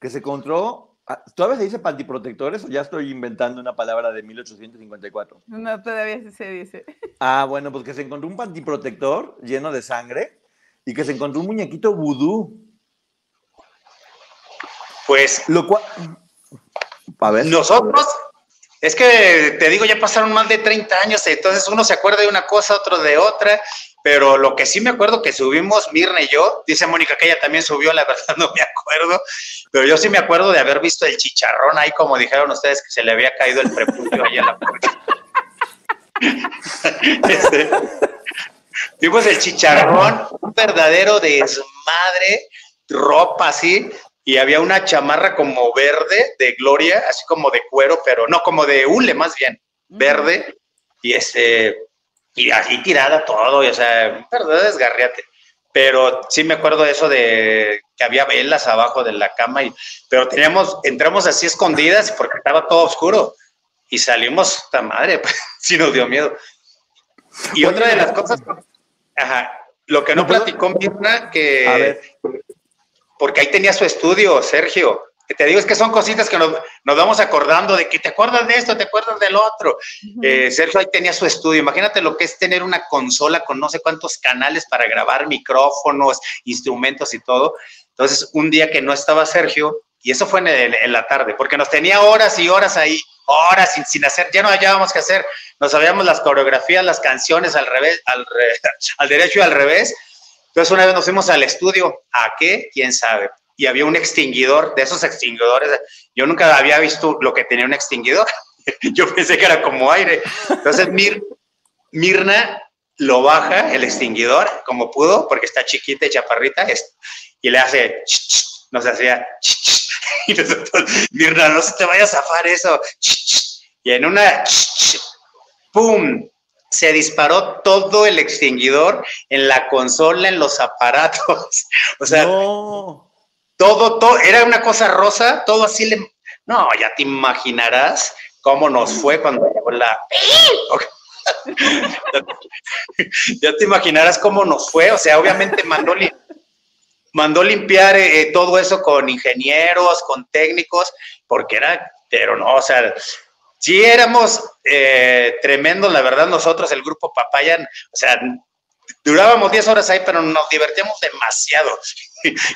que se encontró, ¿todavía se dice pantiprotectores o ya estoy inventando una palabra de 1854? No, todavía sí se dice. Ah, bueno, pues que se encontró un pantiprotector lleno de sangre y que se encontró un muñequito vudú, Pues lo cual... A ver. Nosotros, es que te digo, ya pasaron más de 30 años, entonces uno se acuerda de una cosa, otro de otra, pero lo que sí me acuerdo que subimos, Mirna y yo, dice Mónica que ella también subió, la verdad no me acuerdo, pero yo sí me acuerdo de haber visto el chicharrón ahí, como dijeron ustedes, que se le había caído el prepucio ahí en la puerta. Este, vimos el chicharrón, un verdadero desmadre, ropa así, y había una chamarra como verde de Gloria, así como de cuero, pero no, como de hule más bien, verde, y este, y así tirada todo, y, o sea, un verdadero desgarriate. Pero sí me acuerdo de eso de que había velas abajo de la cama, y, pero teníamos, entramos así escondidas porque estaba todo oscuro, y salimos, esta madre, pues, sí nos dio miedo. Y otra de las cosas, ajá, lo que no No platicó Mirna, que A ver. Porque ahí tenía su estudio, Sergio. Que te digo, es que son cositas que nos, nos vamos acordando de que te acuerdas de esto, te acuerdas del otro. Eh, Sergio ahí tenía su estudio. Imagínate lo que es tener una consola con no sé cuántos canales para grabar micrófonos, instrumentos y todo. Entonces, un día que no estaba Sergio, y eso fue en, el- en la tarde, porque nos tenía horas y horas ahí, horas sin, sin hacer, ya no hallábamos qué hacer. Nos sabíamos las coreografías, las canciones al revés, al, re- al derecho y al revés. Entonces una vez nos fuimos al estudio, ¿a qué? ¿Quién sabe? Y había un extinguidor, de esos extinguidores, yo nunca había visto lo que tenía un extinguidor, yo pensé que era como aire. Entonces Mir, Mirna lo baja el extinguidor como pudo, porque está chiquita y chaparrita, y le hace, nos hacía, y nosotros, Mirna, no se te vaya a zafar eso, y en una, ¡pum! Se disparó todo el extinguidor en la consola, en los aparatos. O sea, todo, todo, era una cosa rosa, todo así le... No, ya te imaginarás cómo nos fue cuando llegó la... ya te imaginarás cómo nos fue, o sea, obviamente mandó, mandó limpiar eh, eh, todo eso con ingenieros, con técnicos, porque era, pero no, o sea, sí éramos eh, tremendos, la verdad, nosotros, el grupo Papaya, o sea, durábamos 10 horas ahí, pero nos divertíamos demasiado.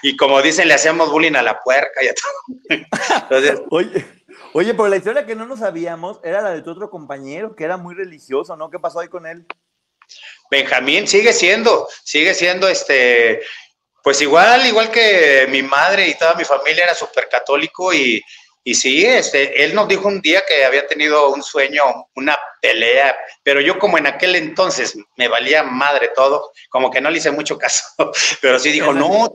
Y, como dicen, le hacíamos bullying a la puerca y a todo. oye, oye, pero la historia que no nos sabíamos era la de tu otro compañero, que era muy religioso, ¿no? ¿Qué pasó ahí con él? Benjamín sigue siendo, sigue siendo este, pues igual, igual que mi madre y toda mi familia era súper católico y, y sí, este, él nos dijo un día que había tenido un sueño, una pelea, pero yo como en aquel entonces me valía madre todo, como que no le hice mucho caso, pero sí dijo, no,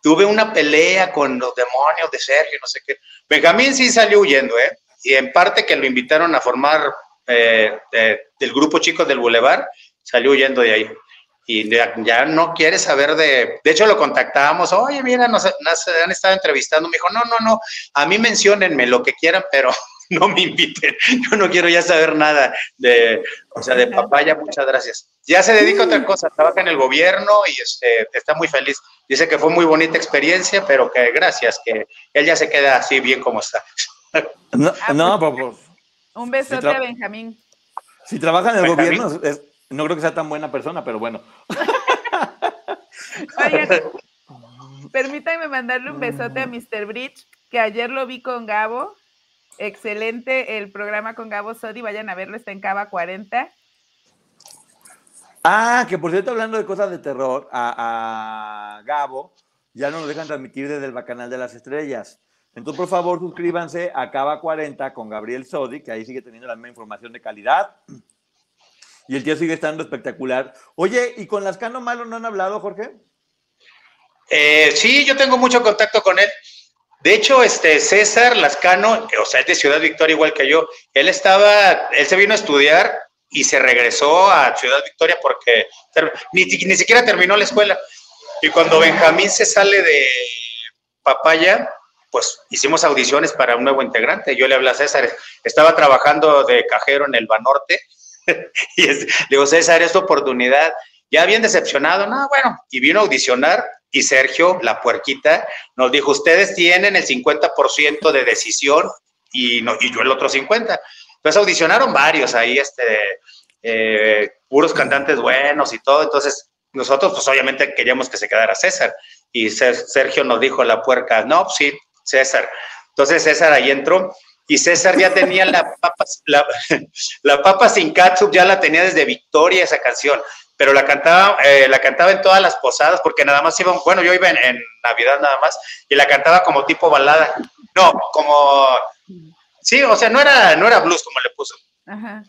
tuve una pelea con los demonios de Sergio, no sé qué. Benjamín sí salió huyendo, ¿eh? Y en parte que lo invitaron a formar eh, del grupo Chicos del Boulevard, salió huyendo de ahí y ya, no quiere saber de... De hecho, lo contactábamos, oye, mira, nos, han estado entrevistando. Me dijo, no, no, no, a mí menciónenme lo que quieran, pero no me inviten. Yo no quiero ya saber nada de, o sea, de papaya, muchas gracias. Ya se dedica a otra cosa, trabaja en el gobierno y este, está muy feliz. Dice que fue muy bonita experiencia, pero que gracias, que él ya se queda así bien como está. No, no pues, pues, Un besote a Benjamín. Si trabaja en el gobierno, es, no creo que sea tan buena persona, pero bueno. permítanme mandarle un besote a Mr. Bridge, que ayer lo vi con Gabo. Excelente el programa con Gabo Sodi. Vayan a verlo, está en Cava 40. Ah, que por cierto, hablando de cosas de terror, a, Gabo ya no nos dejan transmitir desde el Bacanal de las Estrellas. Entonces, por favor, suscríbanse a Cava 40 con Gabriel Sodi, que ahí sigue teniendo la misma información de calidad y el tío sigue estando espectacular. Oye, ¿y con Lascano Malo no han hablado, Jorge? Eh, sí, yo tengo mucho contacto con él. De hecho, este César Lascano, o sea, es de Ciudad Victoria igual que yo, él estaba, él se vino a estudiar y se regresó a Ciudad Victoria porque ni, ni siquiera terminó la escuela. Y cuando Benjamín se sale de Papaya, pues hicimos audiciones para un nuevo integrante. Yo le hablé a César, estaba trabajando de cajero en el Banorte y le digo, César, esta oportunidad. Ya bien decepcionado, no, bueno, y vino a audicionar y Sergio, la puerquita, nos dijo, ustedes tienen el 50% de decisión y, no, y yo el otro 50%. Entonces audicionaron varios ahí, este, eh, puros cantantes buenos y todo, entonces nosotros pues obviamente queríamos que se quedara César y Sergio nos dijo la puerca, no, pues sí, César. Entonces César ahí entró y César ya tenía la papa, la, papa sin catsup, ya la tenía desde Victoria esa canción, pero la cantaba, eh, la cantaba en todas las posadas porque nada más iba, bueno, yo iba en, Navidad nada más y la cantaba como tipo balada, no, como, sí, o sea, no era, no era blues como le puso.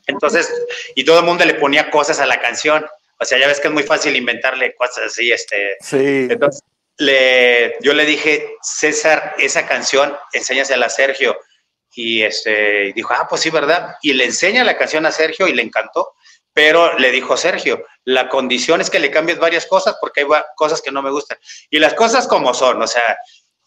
Entonces, y todo el mundo le ponía cosas a la canción. O sea, ya ves que es muy fácil inventarle cosas así, este. Sí. Entonces, le, yo le dije, César, esa canción, enséñasela a Sergio y este, dijo, ah, pues sí, ¿verdad? Y le enseña la canción a Sergio y le encantó, pero le dijo Sergio, la condición es que le cambies varias cosas porque hay cosas que no me gustan. Y las cosas como son, o sea,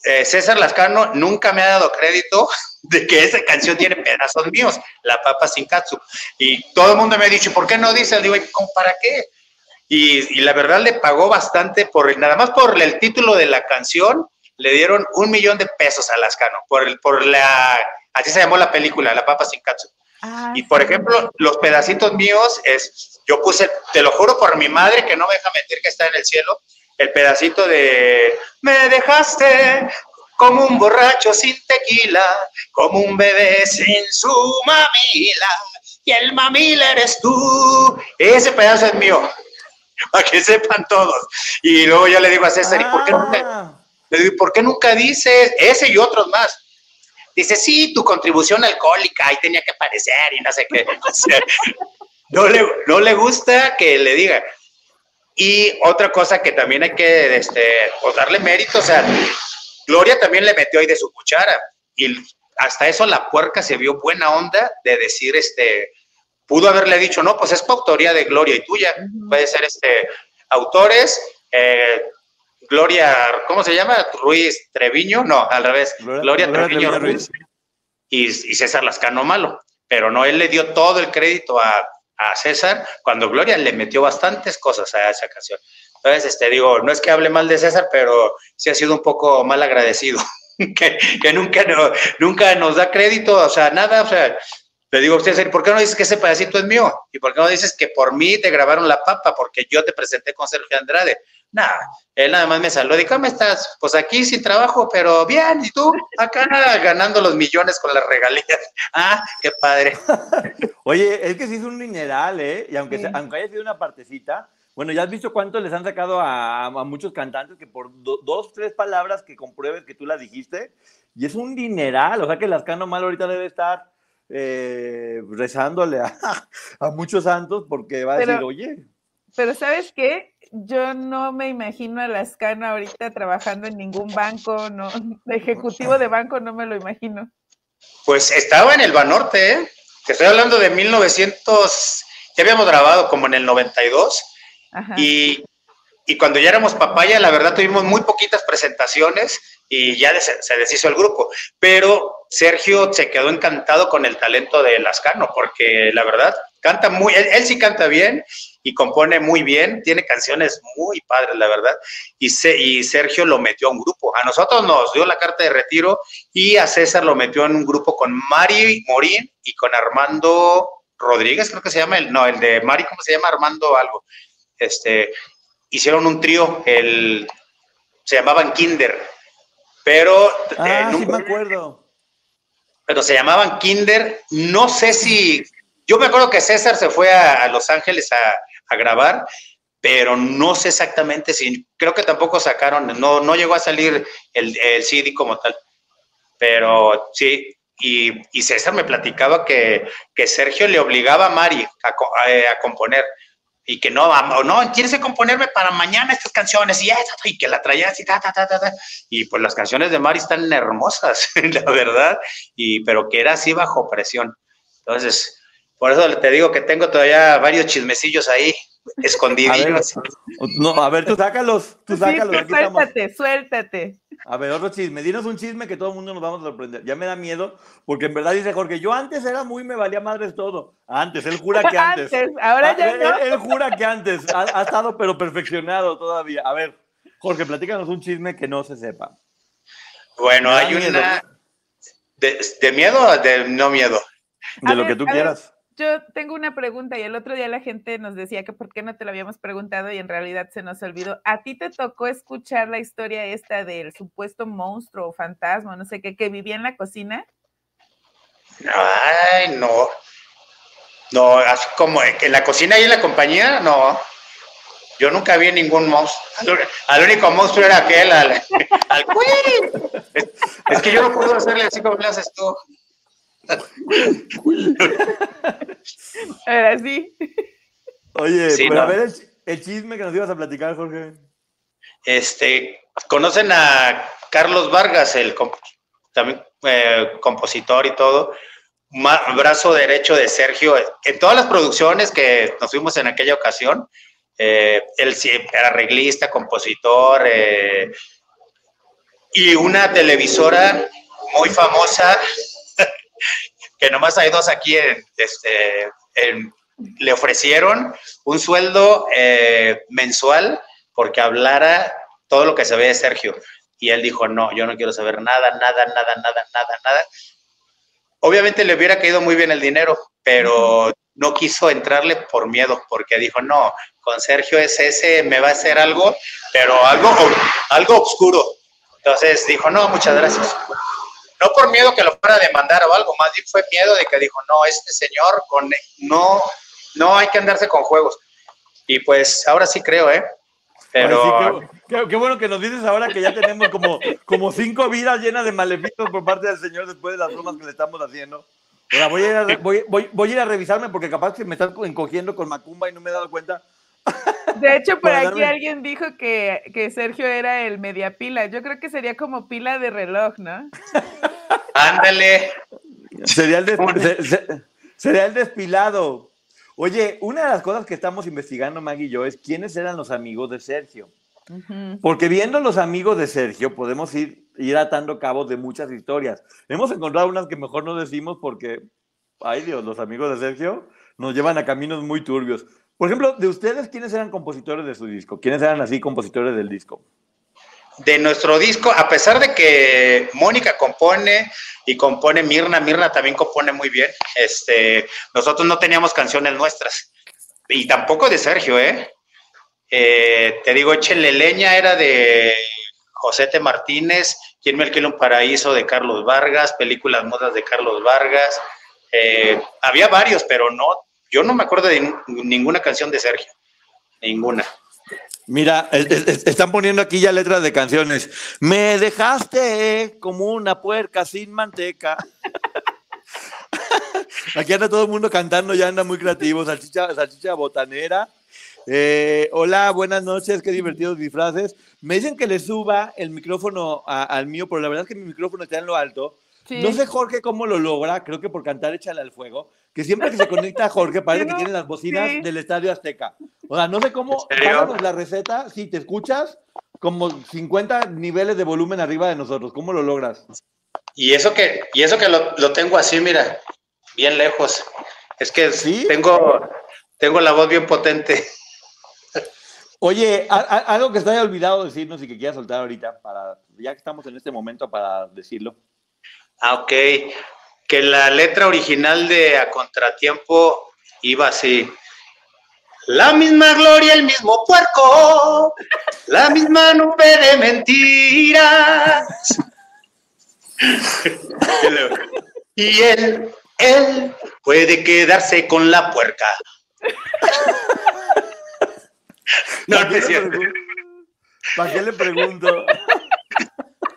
eh, César Lascano nunca me ha dado crédito de que esa canción tiene pedazos míos, La Papa Sin Katsu. Y todo el mundo me ha dicho, ¿por qué no dice? Digo, ¿para qué? Y, y, la verdad le pagó bastante por, nada más por el título de la canción, le dieron un millón de pesos a Lascano, por, el, por la Así se llamó la película, La Papa Sin Katsu. Ah, y por ejemplo, los pedacitos míos es, yo puse, te lo juro por mi madre que no me deja mentir que está en el cielo, el pedacito de me dejaste como un borracho sin tequila, como un bebé sin su mamila, y el mamila eres tú. Ese pedazo es mío. para que sepan todos. Y luego yo le digo a César, ¿y por qué nunca, Ah, le digo, ¿por qué nunca dices ese y otros más? Dice, sí, tu contribución alcohólica, ahí tenía que aparecer y no sé qué. O sea, no, le, no le gusta que le diga. Y otra cosa que también hay que este, pues darle mérito, o sea, Gloria también le metió ahí de su cuchara. Y hasta eso la puerca se vio buena onda de decir, este, pudo haberle dicho, no, pues es coautoría de Gloria y tuya. Puede ser este, autores, eh, Gloria, ¿cómo se llama? Ruiz Treviño, no, al revés, Gloria- Gloria, Gloria Treviño, Treviño Ruiz y, y César Lascano Malo. Pero no, él le dio todo el crédito a, a César cuando Gloria le metió bastantes cosas a esa canción. Entonces, este, digo, no es que hable mal de César, pero sí ha sido un poco mal agradecido, que, que nunca, no- nunca nos da crédito, o sea, nada, o sea, le digo a usted, César, ¿por qué no dices que ese pedacito es mío? ¿Y por qué no dices que por mí te grabaron la papa? Porque yo te presenté con Sergio Andrade. Nada, él nada más me saludó y ¿cómo estás? Pues aquí sin trabajo, pero bien, ¿y tú? Acá ganando los millones con las regalías. Ah, qué padre. Oye, es que sí es un mineral, ¿eh? Y aunque, Sí. sea- aunque haya sido una partecita, bueno, ya has visto cuánto les han sacado a, a muchos cantantes que por do- dos, tres palabras que compruebes que tú las dijiste, y es un dineral, o sea que Lascano Mal ahorita debe estar eh, rezándole a, a muchos santos porque va a Pero- decir, oye, Pero ¿sabes qué? Yo no me imagino a Lascano ahorita trabajando en ningún banco, no, de ejecutivo de banco no me lo imagino. Pues estaba en el Banorte, ¿eh? Te estoy hablando de 1900, ya habíamos grabado como en el 92, Ajá. y, y cuando ya éramos papaya, la verdad tuvimos muy poquitas presentaciones y ya des- se deshizo el grupo. Pero Sergio se quedó encantado con el talento de Lascano, porque la verdad canta muy, él, él sí canta bien y compone muy bien, tiene canciones muy padres, la verdad. Y, se- y Sergio lo metió a un grupo. A nosotros nos dio la carta de retiro y a César lo metió en un grupo con Mari Morín y con Armando Rodríguez, creo que se llama, el, no, el de Mari, ¿cómo se llama? Armando algo. Este, hicieron un trío, el, se llamaban Kinder, pero, eh, ah, sí nunca- me acuerdo. pero se llamaban Kinder, no sé si, yo me acuerdo que César se fue a, Los Ángeles a, a grabar, pero no sé exactamente si, creo que tampoco sacaron, no, no llegó a salir el, el CD como tal, pero sí, y, y César me platicaba que, que Sergio le obligaba a Mari a, eh, a componer, y que no, am- no, tienes que componerme para mañana estas canciones, y, y que la traía así, ta, ta, ta, ta, ta. y pues las canciones de Mari están hermosas, la verdad, y pero que era así bajo presión. Entonces, por eso te digo que tengo todavía varios chismecillos ahí escondidos. no, a ver, tú sácalos, tú Sí, sácalos, tú aquí estamos. suéltate, suéltate. A ver, otro chisme. Dinos un chisme que todo el mundo nos vamos a sorprender. Ya me da miedo, porque en verdad dice Jorge, yo antes era muy, me valía madres todo. Antes, él jura que antes. Antes, ahora Ah, ya él, no. él- él jura que antes. Ha, ha estado, pero perfeccionado todavía. A ver, Jorge, platícanos un chisme que no se sepa. Bueno, hay miedo. una... De, ¿De miedo o de no miedo? De A lo ver, que tú ver. Yo tengo una pregunta y el otro día la gente nos decía que por qué no te lo habíamos preguntado y en realidad se nos olvidó. ¿A ti te tocó escuchar la historia esta del supuesto monstruo o fantasma, no sé qué, que vivía en la cocina? Ay, no. No, así como en la cocina y en la compañía, no. Yo nunca vi ningún monstruo. Al, único monstruo era aquel, al, al es que yo no puedo hacerle así como le haces tú. Ahora sí. Oye, Sí, pero a ver el, ch- el chisme que nos ibas a platicar, Jorge. Este, ¿conocen a Carlos Vargas, el comp- también eh, compositor y todo? Ma- brazo derecho de Sergio. En todas las producciones que nos fuimos en aquella ocasión, eh, él era arreglista, compositor, eh, y una televisora muy famosa, que nomás hay dos aquí, este, le ofrecieron un sueldo eh, mensual porque hablara todo lo que se ve de Sergio. Y él dijo, no, yo no quiero saber nada, nada, nada, nada, nada, nada. Obviamente le hubiera caído muy bien el dinero, pero no quiso entrarle por miedo, porque dijo, no, con Sergio es ese, me va a hacer algo, pero algo, algo oscuro. Entonces dijo, no, muchas gracias. No por miedo que lo fuera a demandar o algo, más fue miedo de que dijo, no, este señor, con, no, no hay que andarse con juegos. Y pues ahora sí creo, ¿eh? Pero sí, qué, qué- bueno que nos dices ahora que ya tenemos como, como cinco vidas llenas de maleficios por parte del Señor después de las bromas que le estamos haciendo. Voy a voy, voy- voy a, ir a revisarme porque capaz que me están encogiendo con Macumba y no me he dado cuenta. De hecho, por aquí alguien dijo que, que Sergio era el media pila. Yo creo que sería como pila de reloj, ¿no? ándale. Sería el, des- se- se- sería el despilado. Oye, una de las cosas que estamos investigando, Maggie y yo, es quiénes eran los amigos de Sergio. Porque viendo los amigos de Sergio, podemos ir, ir atando cabos de muchas historias. Hemos encontrado unas que mejor no decimos porque, ay Dios, los amigos de Sergio nos llevan a caminos muy turbios. Por ejemplo, de ustedes, ¿quiénes eran compositores de su disco? ¿Quiénes eran así compositores del disco? De nuestro disco, a pesar de que Mónica compone y compone Mirna, Mirna también compone muy bien. Este, nosotros no teníamos canciones nuestras. Y tampoco de Sergio, ¿eh? Eh, te digo, Échele Leña era de José T. Martínez, Quien me alquila un paraíso de Carlos Vargas, películas modas de Carlos Vargas. Eh, había varios, pero no, yo no me acuerdo de nin- ninguna canción de Sergio. Ninguna. Mira, es- es- es- están poniendo aquí ya letras de canciones. Me dejaste como una puerca sin manteca. Aquí anda todo el mundo cantando, ya anda muy creativo. Salchicha, salchicha botanera. Eh, hola, buenas noches, qué divertidos disfraces. Me dicen que le suba el micrófono al mío, pero la verdad es que mi micrófono está en lo alto. Sí. No sé Jorge cómo lo logra, creo que por cantar Échale al fuego, que siempre que se conecta a Jorge parece Sí, que tiene las bocinas sí. del Estadio Azteca. O sea, no sé cómo, pásanos la receta, si te escuchas, como 50 niveles de volumen arriba de nosotros, ¿cómo lo logras? Y eso que, y eso que lo, lo tengo así, mira, bien lejos. Es que ¿Sí? tengo, tengo la voz bien potente. Oye, a- a- algo que te haya olvidado decirnos y que quieras soltar ahorita, para, ya que estamos en este momento para decirlo. Ah, ok. Que la letra original de A Contratiempo iba así. La misma gloria, el mismo puerco, la misma nube de mentiras. y él, él puede quedarse con la puerca. No, no es cierto. ¿Para qué le pregunto?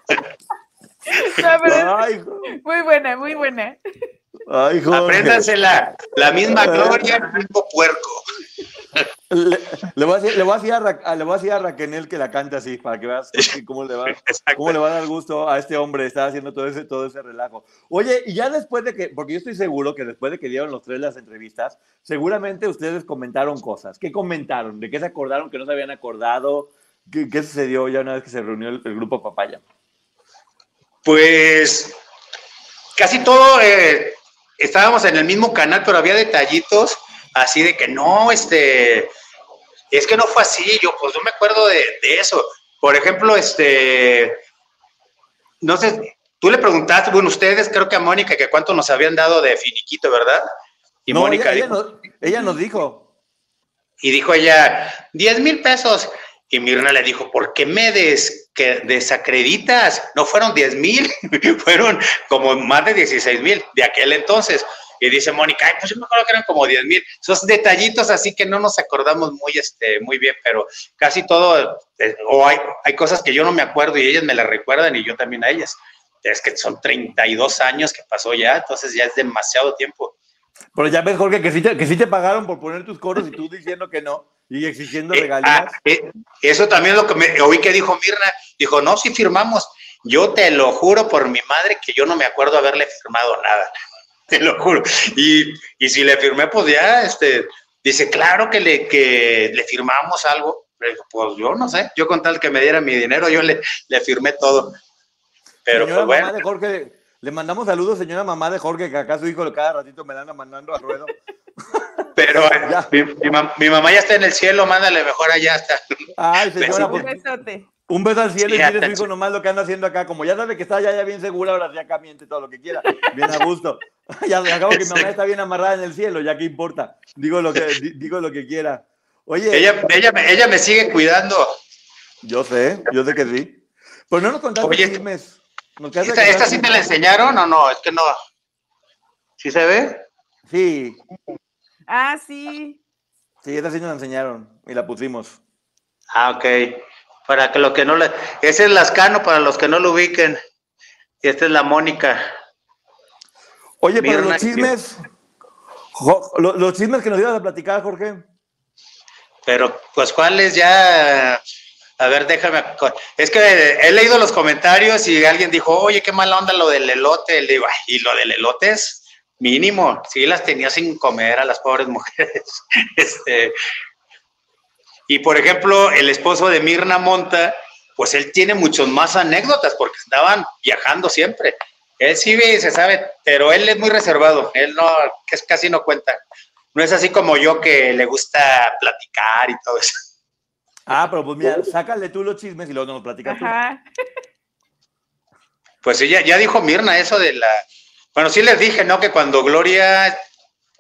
No, pero Ay, jo- muy buena, muy buena. ay. Apréndansela. La misma gloria, el mismo puerco. Le, le voy a decir, le voy a decir a, Ra- a- le voy a decir a Raquel que la cante así, para que veas cómo le, va, cómo le va a dar gusto a este hombre estar haciendo todo ese, todo ese relajo. Oye, y ya después de que, porque yo estoy seguro que después de que dieron los tres las entrevistas, seguramente ustedes comentaron cosas. ¿Qué comentaron? ¿De qué se acordaron que no se habían acordado? ¿Qué, qué sucedió ya una vez que se reunió el, el grupo Papaya? Pues casi todo eh, estábamos en el mismo canal, pero había detallitos así de que no, este, es que no fue así, yo pues no me acuerdo de, de eso. Por ejemplo, este, no sé, tú le preguntaste, bueno, ustedes creo que a Mónica que cuánto nos habían dado de finiquito, ¿verdad? Y No, Mónica ella, ella dijo, nos, ella nos dijo. y dijo ella, 10 mil pesos. Y Mirna le dijo, ¿por qué me des, que desacreditas? No fueron 10 mil, fueron como más de 16 mil de aquel entonces. Y dice Mónica, ay, pues yo me acuerdo que eran como 10 mil. Esos detallitos así que no nos acordamos muy, este, muy bien, pero casi todo, eh, o hay, hay cosas que yo no me acuerdo y ellas me las recuerdan y yo también a ellas. Es que son 32 años que pasó ya, entonces ya es demasiado tiempo. Pero ya ves, Jorge, que sí, te, que sí te pagaron por poner tus coros y tú diciendo que no y exigiendo Eh, regalías. ah, eh, eso también es lo que me oí que dijo Mirna. Dijo, no, sí firmamos. Yo te lo juro por mi madre que yo no me acuerdo haberle firmado nada. Te lo juro. Y, y si le firmé, pues ya, este, dice, claro que le, que le firmamos algo. Le digo, Pues yo no sé, yo con tal que me diera mi dinero, yo le, le firmé todo. Pero señora pues mamá bueno, de Jorge, le mandamos saludos, señora mamá de Jorge, que acá su hijo cada ratito me la anda mandando a ruedo. pero Ya. mi, mi mam- mi mamá ya está en el cielo, mándale mejor allá hasta. Ay, señora, Un pues, besote. un beso al cielo y Sí, dile a su hijo nomás lo que anda haciendo acá. Como ya sabe que está ya, ya bien segura, ahora sí acá miente todo lo que quiera. Bien a gusto. ya acabo que mi mamá está bien amarrada en el cielo, ya que importa. Digo lo que, di- digo lo que quiera. Oye, Ella, ella, me- ella me sigue cuidando. yo sé, yo sé que sí. Pero no nos contaste Oye, chismes. ¿Esta, sí te la enseñaron o no? Es que no. ¿Sí se ve? Sí, Ah, sí. sí, esta sí nos la enseñaron. y la pusimos. Ah, ok. Para que lo que no le. Ese es Lascano para los que no lo ubiquen. Y esta es la Mónica. Oye, pero los chismes, Jo- lo- los chismes que nos ibas a platicar, Jorge. Pero, pues, ¿cuáles ya? A ver, déjame. Es que he leído los comentarios y alguien dijo, oye, qué mala onda lo del elote. Le digo, "Ay, y lo del elote es mínimo. Sí, las tenía sin comer a las pobres mujeres. Este. Y por ejemplo, el esposo de Mirna Monta, pues él tiene muchos más anécdotas porque estaban viajando siempre. Él sí se sabe, pero él es muy reservado. Él no, casi no cuenta. No es así como yo que le gusta platicar y todo eso. Ah, pero pues mira, sácale tú los chismes y luego nos platicas tú. Pues ella ya dijo Mirna eso de la. Bueno, sí les dije, ¿no? Que cuando Gloria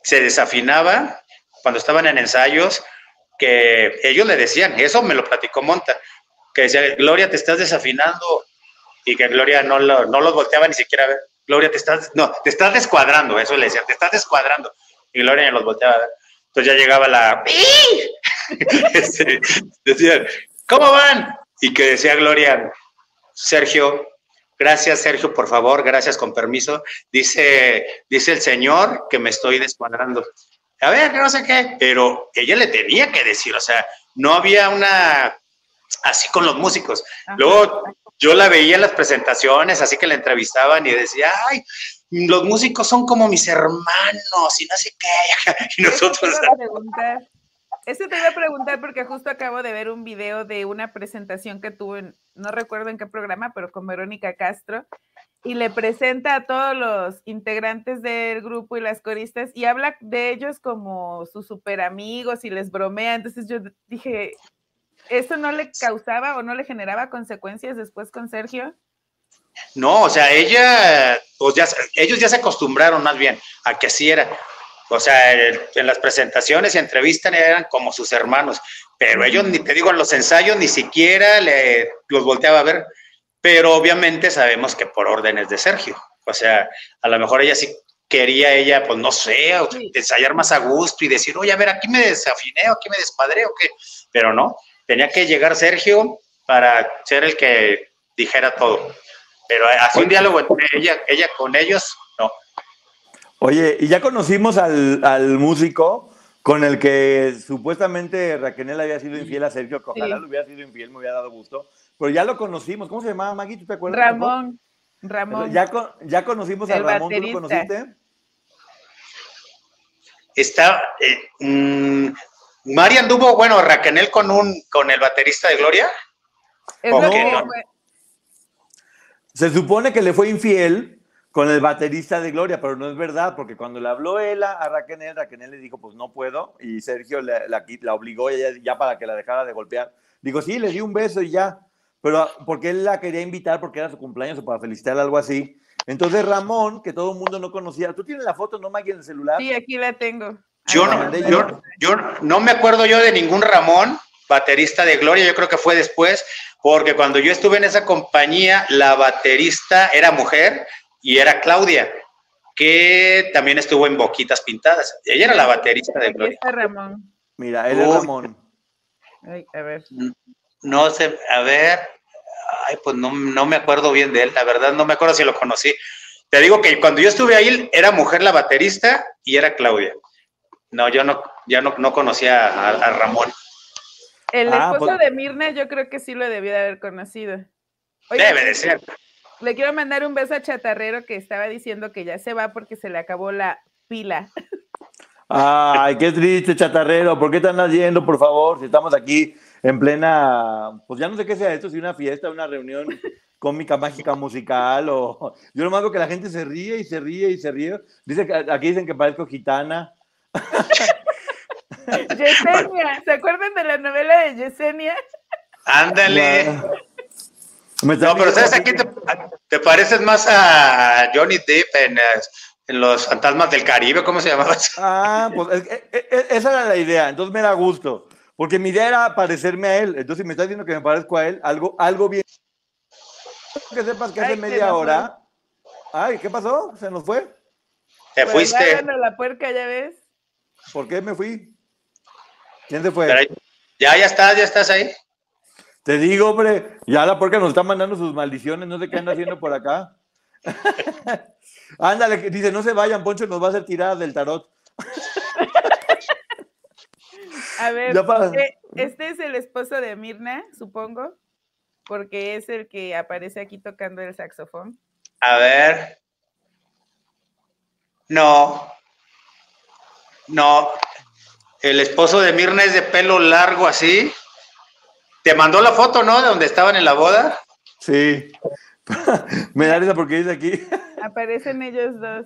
se desafinaba, cuando estaban en ensayos, que ellos le decían, eso me lo platicó Monta, que decía, Gloria, te estás desafinando, y que Gloria no, lo- no los volteaba ni siquiera a ver. Gloria, te estás, no, te estás descuadrando, eso le decían, te estás descuadrando, y Gloria ni los volteaba a ver. Entonces ya llegaba la... Este, decían, ¿cómo van? Y que decía Gloria, Sergio, gracias Sergio, por favor, gracias con permiso. Dice, dice el señor que me estoy descuadrando. A ver, que no sé qué, pero ella le tenía que decir, o sea, no había una así con los músicos. Luego yo la veía en las presentaciones, así que la entrevistaban y decía, ay, los músicos son como mis hermanos y no sé qué. Y nosotros, Eso te iba a preguntar. Porque justo acabo de ver un video de una presentación que tuvo en, no recuerdo en qué programa, pero con Verónica Castro, y le presenta a todos los integrantes del grupo y las coristas y habla de ellos como sus super amigos y les bromea. Entonces yo dije, ¿eso no le causaba o no le generaba consecuencias después con Sergio? No, o sea, ella, pues ya, ellos ya se acostumbraron más bien a que así era. O sea, en las presentaciones y entrevistas eran como sus hermanos, pero ellos, ni te digo, en los ensayos ni siquiera le, los volteaba a ver, pero obviamente sabemos que por órdenes de Sergio. O sea, a lo mejor ella sí quería, ella, pues no sé, ensayar más a gusto y decir, oye, a ver, aquí me desafiné, aquí me despadré, o qué. Pero no, tenía que llegar Sergio para ser el que dijera todo. Pero así un diálogo entre ella, ella con ellos. Oye, y ya conocimos al, al músico con el que supuestamente Raquel había sido infiel a Sergio, que ojalá Sí. le hubiera sido infiel, me hubiera dado gusto. Pero ya lo conocimos. ¿Cómo se llamaba, Maggie? ¿Tú te acuerdas? Ramón, Ramón. Ya, con- ya conocimos a Ramón, ¿tú lo conociste? Está, eh, mm, Mari anduvo, bueno, Raquel con un, con el baterista de Gloria. Es ¿Cómo lo que no? Se supone que le fue infiel con el baterista de Gloria, pero no es verdad, porque cuando le habló él a, a Raquel, Raquel le dijo, pues no puedo, y Sergio la, la la obligó ya, ya para que la dejara de golpear. Digo, sí, le di un beso y ya, pero porque él la quería invitar porque era su cumpleaños o para felicitarla, algo así. Entonces Ramón, que todo el mundo no conocía, ¿tú tienes la foto, no, Maggie, en el celular? Sí, aquí la tengo. Yo no, yo, yo no me acuerdo yo de ningún Ramón, baterista de Gloria, yo creo que fue después, porque cuando yo estuve en esa compañía, la baterista era mujer y era Claudia, que también estuvo en Boquitas Pintadas. Ella era la baterista de Gloria. Ramón. Mira, él es. Ramón. Ay, a ver. No sé, a ver, ay, pues no, no me acuerdo bien de él, la verdad no me acuerdo si lo conocí. Te digo que cuando yo estuve ahí, era mujer la baterista y era Claudia. No, yo no, ya no, no conocía a, a Ramón. El Ah, esposo pues- de Mirna yo creo que sí lo debí de haber conocido. Oye, Debe de ser. Le quiero mandar un beso a Chatarrero que estaba diciendo que ya se va porque se le acabó la pila. Ay, qué triste, chatarrero. ¿Por qué andas yendo, por favor? Si estamos aquí en plena, pues ya no sé qué sea esto, si una fiesta, una reunión cómica, mágica, musical, o yo nomás veo que la gente se ríe y se ríe y se ríe. Dice que aquí dicen que parezco gitana. Yesenia, ¿se acuerdan de la novela de Yesenia? Ándale. No, pero ¿sabes aquí te, pareces más a Johnny Depp en, eh, en Los Fantasmas del Caribe? ¿Cómo se llamaba? Ah, pues es- es- es- esa era la idea, entonces me da gusto. Porque mi idea era parecerme a él. Entonces, si me estás diciendo que me parezco a él, algo, algo bien. Que sepas que hace Ay, media fue. hora. Ay, ¿qué pasó? ¿Se nos fue? Te Pues fuiste. dando la puerca, ya ves. ¿Por qué me fui? ¿Quién se fue? Pero Ya, ya estás, ya estás ahí. Te digo, hombre, ya la porca nos está mandando sus maldiciones, no sé qué anda haciendo por acá. Ándale, dice, no se vayan, Poncho nos va a hacer tirada del tarot. A ver, eh, este es el esposo de Mirna, supongo, porque es el que aparece aquí tocando el saxofón. A ver. No. No. El esposo de Mirna es de pelo largo así. Te mandó la foto, ¿no? De donde estaban en la boda. Sí. Me da risa porque dice aquí. Aparecen ellos dos.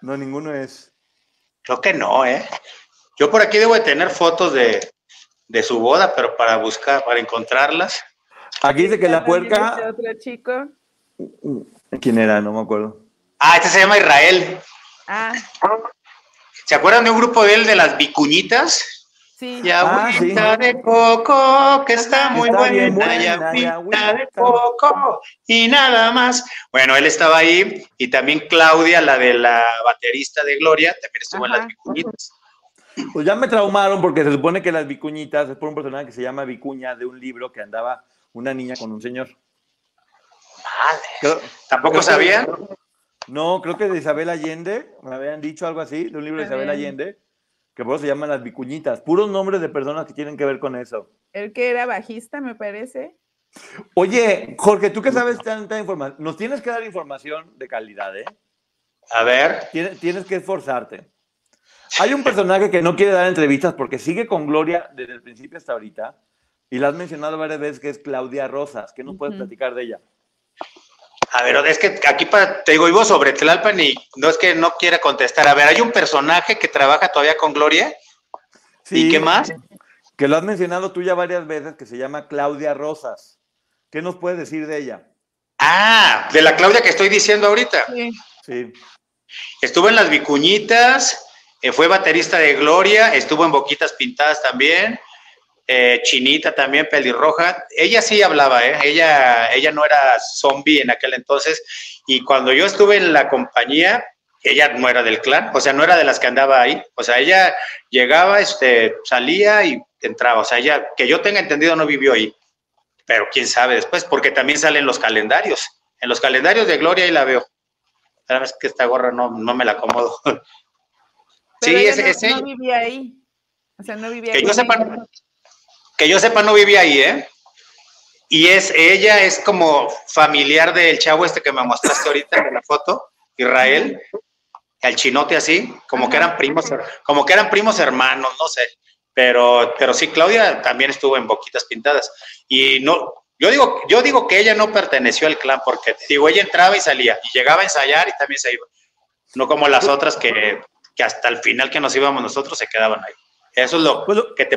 No, ninguno es. Creo que no, ¿eh? Yo por aquí debo de tener fotos de, de su boda, pero para buscar, para encontrarlas. Aquí dice que la este puerca. otro chico. ¿Quién era? No me acuerdo. Ah, este se llama Israel. Ah, ¿Se acuerdan de un grupo de él de las vicuñitas? Sí. Y Ah, agüita sí. de coco, que está muy Está buena, y buena, y agüita de coco, y nada más. Bueno, él estaba ahí, y también Claudia, la de la baterista de Gloria, también estuvo en las vicuñitas. Pues ya me traumaron porque se supone que las vicuñitas es por un personaje que se llama Vicuña de un libro que andaba una niña con un señor. Madre, Creo- ¿Tampoco creo que- sabían? No, creo que de Isabel Allende, me habían dicho algo así, de un libro de Isabel. Allende, que por eso se llaman las vicuñitas, puros nombres de personas que tienen que ver con eso. El que era bajista, me parece. Oye, Jorge, tú que sabes tanta información, nos tienes que dar información de calidad, ¿eh? A ver, Tienes, tienes que esforzarte. Hay un personaje que no quiere dar entrevistas porque sigue con Gloria desde el principio hasta ahorita, y la has mencionado varias veces, que es Claudia Rosas. ¿Qué nos puedes platicar de ella? A ver, es que aquí para, te digo, vivo sobre Tlalpan y no es que no quiera contestar. A ver, hay un personaje que trabaja todavía con Gloria, ¿y qué más? Que lo has mencionado tú ya varias veces, que se llama Claudia Rosas. ¿Qué nos puedes decir de ella? Ah, de la Claudia que estoy diciendo ahorita. Sí. Sí. Estuvo en Las Vicuñitas, eh, fue baterista de Gloria, estuvo en Boquitas Pintadas también, eh, Chinita también, pelirroja. Ella sí hablaba, ¿eh? Ella, ella no era zombie en aquel entonces. Y cuando yo estuve en la compañía, ella no era del clan, o sea, no era de las que andaba ahí. O sea, ella llegaba, este, salía y entraba. O sea, ella, que yo tenga entendido, no vivió ahí. Pero quién sabe después, porque también salen los calendarios. En los calendarios de Gloria ahí la veo. Sabes que esta gorra no, no me la acomodo. Pero sí, ella ese, no, vivía ahí. O sea, no vivía que yo sepa. Que yo sepa no vivía ahí, ¿eh? Y es, ella es como familiar del chavo este que me mostraste ahorita en la foto, Israel, el chinote así, como que eran primos, como que eran primos hermanos, no sé. Pero, pero sí, Claudia también estuvo en Boquitas Pintadas. Y no, yo digo, yo digo que ella no perteneció al clan, porque te digo, ella entraba y salía, y llegaba a ensayar y también se iba. No como las otras que, que hasta el final que nos íbamos nosotros se quedaban ahí. Eso es lo Pues lo- que te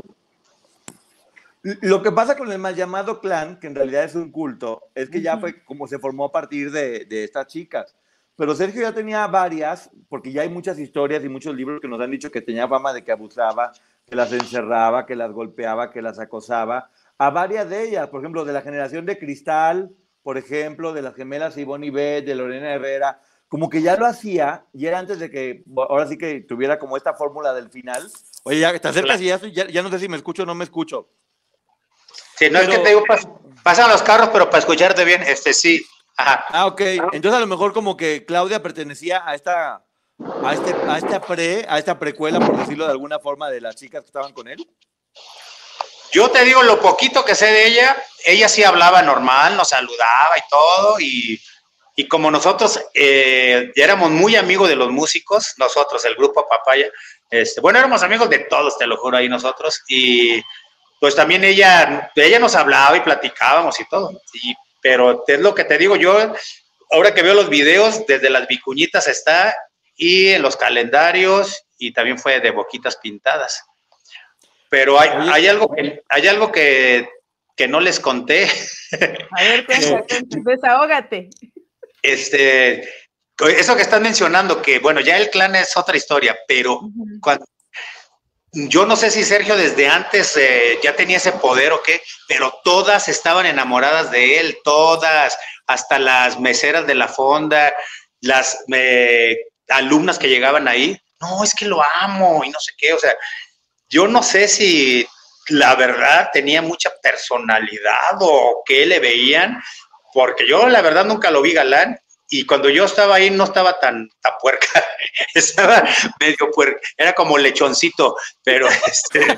Lo que pasa con el mal llamado clan, que en realidad es un culto, es que ya fue como se formó a partir de, de estas chicas. Pero Sergio ya tenía varias, porque ya hay muchas historias y muchos libros que nos han dicho que tenía fama de que abusaba, que las encerraba, que las golpeaba, que las acosaba. A varias de ellas, por ejemplo, de la generación de Cristal, por ejemplo, de las gemelas Ivonne y Beth, de Lorena Herrera, como que ya lo hacía y era antes de que, ahora sí que tuviera como esta fórmula del final. Oye, ya te acercas y ya, ya, ya no sé si me escucho o no me escucho. Sí, no es Pero- que te digo, pas- pasan los carros, pero para escucharte bien, este sí. Ajá. Ah, ok. Entonces a lo mejor como que Claudia pertenecía a esta, a este, a esta pre, a esta precuela, por decirlo de alguna forma, de las chicas que estaban con él. Yo te digo lo poquito que sé de ella, ella sí hablaba normal, nos saludaba y todo, y, y como nosotros eh, ya éramos muy amigos de los músicos, nosotros, el grupo Papaya, este, bueno, éramos amigos de todos, te lo juro, ahí nosotros, y pues también ella, ella nos hablaba y platicábamos y todo, y, pero es lo que te digo, yo ahora que veo los videos, desde las vicuñitas está, y en los calendarios, y también fue de boquitas pintadas. Pero hay, hay algo, que, hay algo que, que no les conté. A ver, cuenta, desahógate. Este, eso que estás mencionando, que bueno, ya el clan es otra historia, pero cuando, yo no sé si Sergio desde antes eh, ya tenía ese poder o qué, pero todas estaban enamoradas de él, todas, hasta las meseras de la fonda, las eh, alumnas que llegaban ahí, no, es que lo amo y no sé qué, o sea, yo no sé si la verdad tenía mucha personalidad o qué le veían, porque yo la verdad nunca lo vi galán y cuando yo estaba ahí no estaba tan, tan puerca, estaba medio puerca, era como lechoncito, pero este,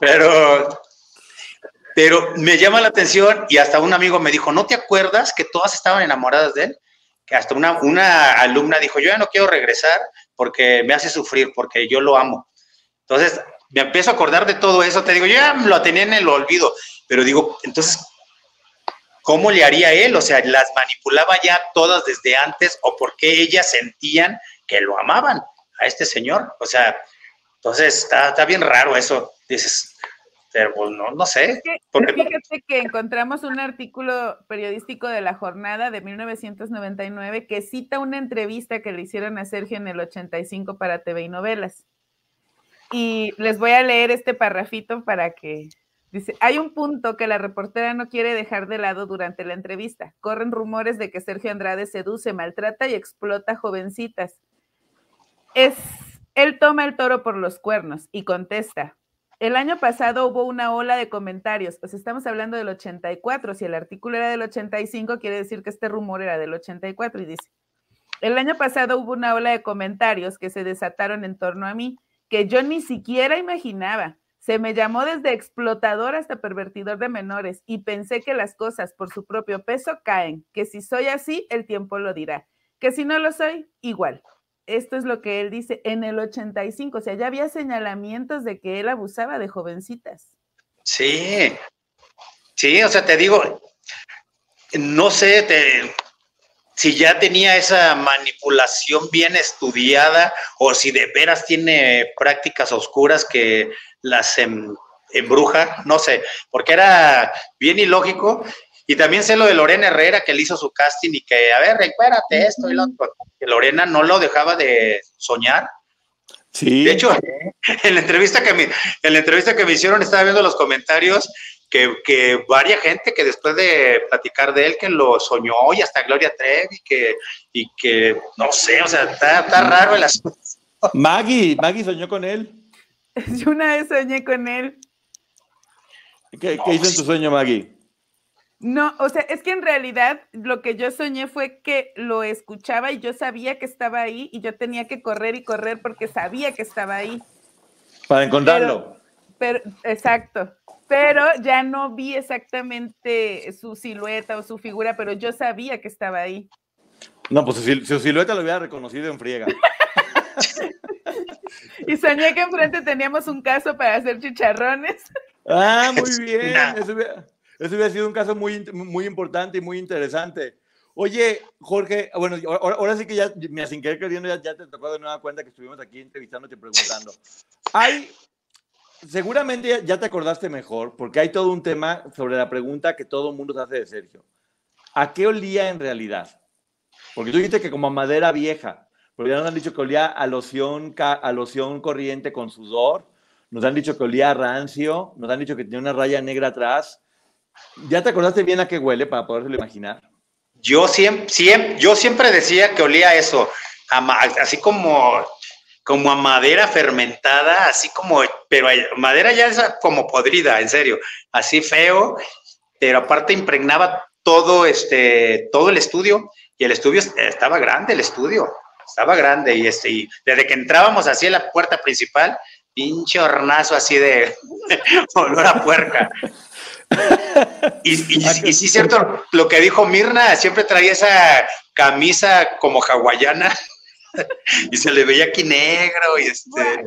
pero, pero me llama la atención y hasta un amigo me dijo, ¿no te acuerdas que todas estaban enamoradas de él? Que hasta una, una alumna dijo, yo ya no quiero regresar porque me hace sufrir, porque yo lo amo. Entonces, me empiezo a acordar de todo eso, te digo, yo ya lo tenía en el olvido, pero digo, entonces, ¿cómo le haría él? O sea, ¿las manipulaba ya todas desde antes o por qué ellas sentían que lo amaban a este señor? O sea, entonces está, bien raro eso, dices, pero pues no, no sé. porque... Fíjate que encontramos un artículo periodístico de la jornada de 1999 que cita una entrevista que le hicieron a Sergio en el 85 para TV y novelas. Y les voy a leer este parrafito para que dice, hay un punto que la reportera no quiere dejar de lado durante la entrevista. Corren rumores de que Sergio Andrade seduce, maltrata y explota jovencitas. Es, él toma el toro por los cuernos y contesta. El año pasado hubo una ola de comentarios, pues estamos hablando del 84, si el artículo era del 85, quiere decir que este rumor era del 84 y dice, el año pasado hubo una ola de comentarios que se desataron en torno a mí que yo ni siquiera imaginaba. Se me llamó desde explotador hasta pervertidor de menores y pensé que las cosas por su propio peso caen, que si soy así, el tiempo lo dirá, que si no lo soy, igual. Esto es lo que él dice en el 85, o sea, ya había señalamientos de que él abusaba de jovencitas. Sí, sí, o sea, te digo, no sé, te, si ya tenía esa manipulación bien estudiada o si de veras tiene prácticas oscuras que las em, embrujan, no sé, porque era bien ilógico. Y también sé lo de Lorena Herrera, que le hizo su casting y que, a ver, recuérdate esto y lo otro. Que Lorena no lo dejaba de soñar. Sí. De hecho, en la entrevista que me, en la entrevista que me hicieron, estaba viendo los comentarios que, que varia gente que después de platicar de él, que lo soñó y hasta Gloria Trevi, que, y que, no sé, o sea, está, está raro el asunto. Maggie, Maggie soñó con él. Yo una vez soñé con él. ¿Qué, ¿qué hizo en tu sueño, Maggie? No, o sea, es que en realidad lo que yo soñé fue que lo escuchaba y yo sabía que estaba ahí y yo tenía que correr y correr porque sabía que estaba ahí. Para encontrarlo. pero exacto pero ya no vi exactamente su silueta o su figura, pero yo sabía que estaba ahí. No, pues su, silueta lo hubiera reconocido en friega. y soñé que enfrente teníamos un caso para hacer chicharrones. Ah, muy bien. Eso hubiera, sido un caso muy, muy importante y muy interesante. Oye, Jorge, bueno, ahora, sí que ya, me sin querer queriendo, ya, ya te tocó de nueva cuenta que estuvimos aquí entrevistándote y preguntando. ¿Hay seguramente ya te acordaste mejor, porque hay todo un tema sobre la pregunta que todo el mundo hace de Sergio. ¿A qué olía en realidad? Porque tú dijiste que como a madera vieja, pero ya nos han dicho que olía a loción, a loción corriente con sudor, nos han dicho que olía a rancio, nos han dicho que tenía una raya negra atrás. ¿Ya te acordaste bien a qué huele para podérselo imaginar? Yo siempre, siempre, yo siempre decía que olía a eso, así como como a madera fermentada, así como, pero madera ya es como podrida, en serio, así feo, pero aparte impregnaba todo este, todo el estudio, y el estudio estaba grande, el estudio, estaba grande, y este, desde que entrábamos así en la puerta principal, pinche hornazo así de olor a puerca. Y, y, y, sí, cierto, lo que dijo Mirna, siempre traía esa camisa como hawaiana y se le veía aquí negro y este.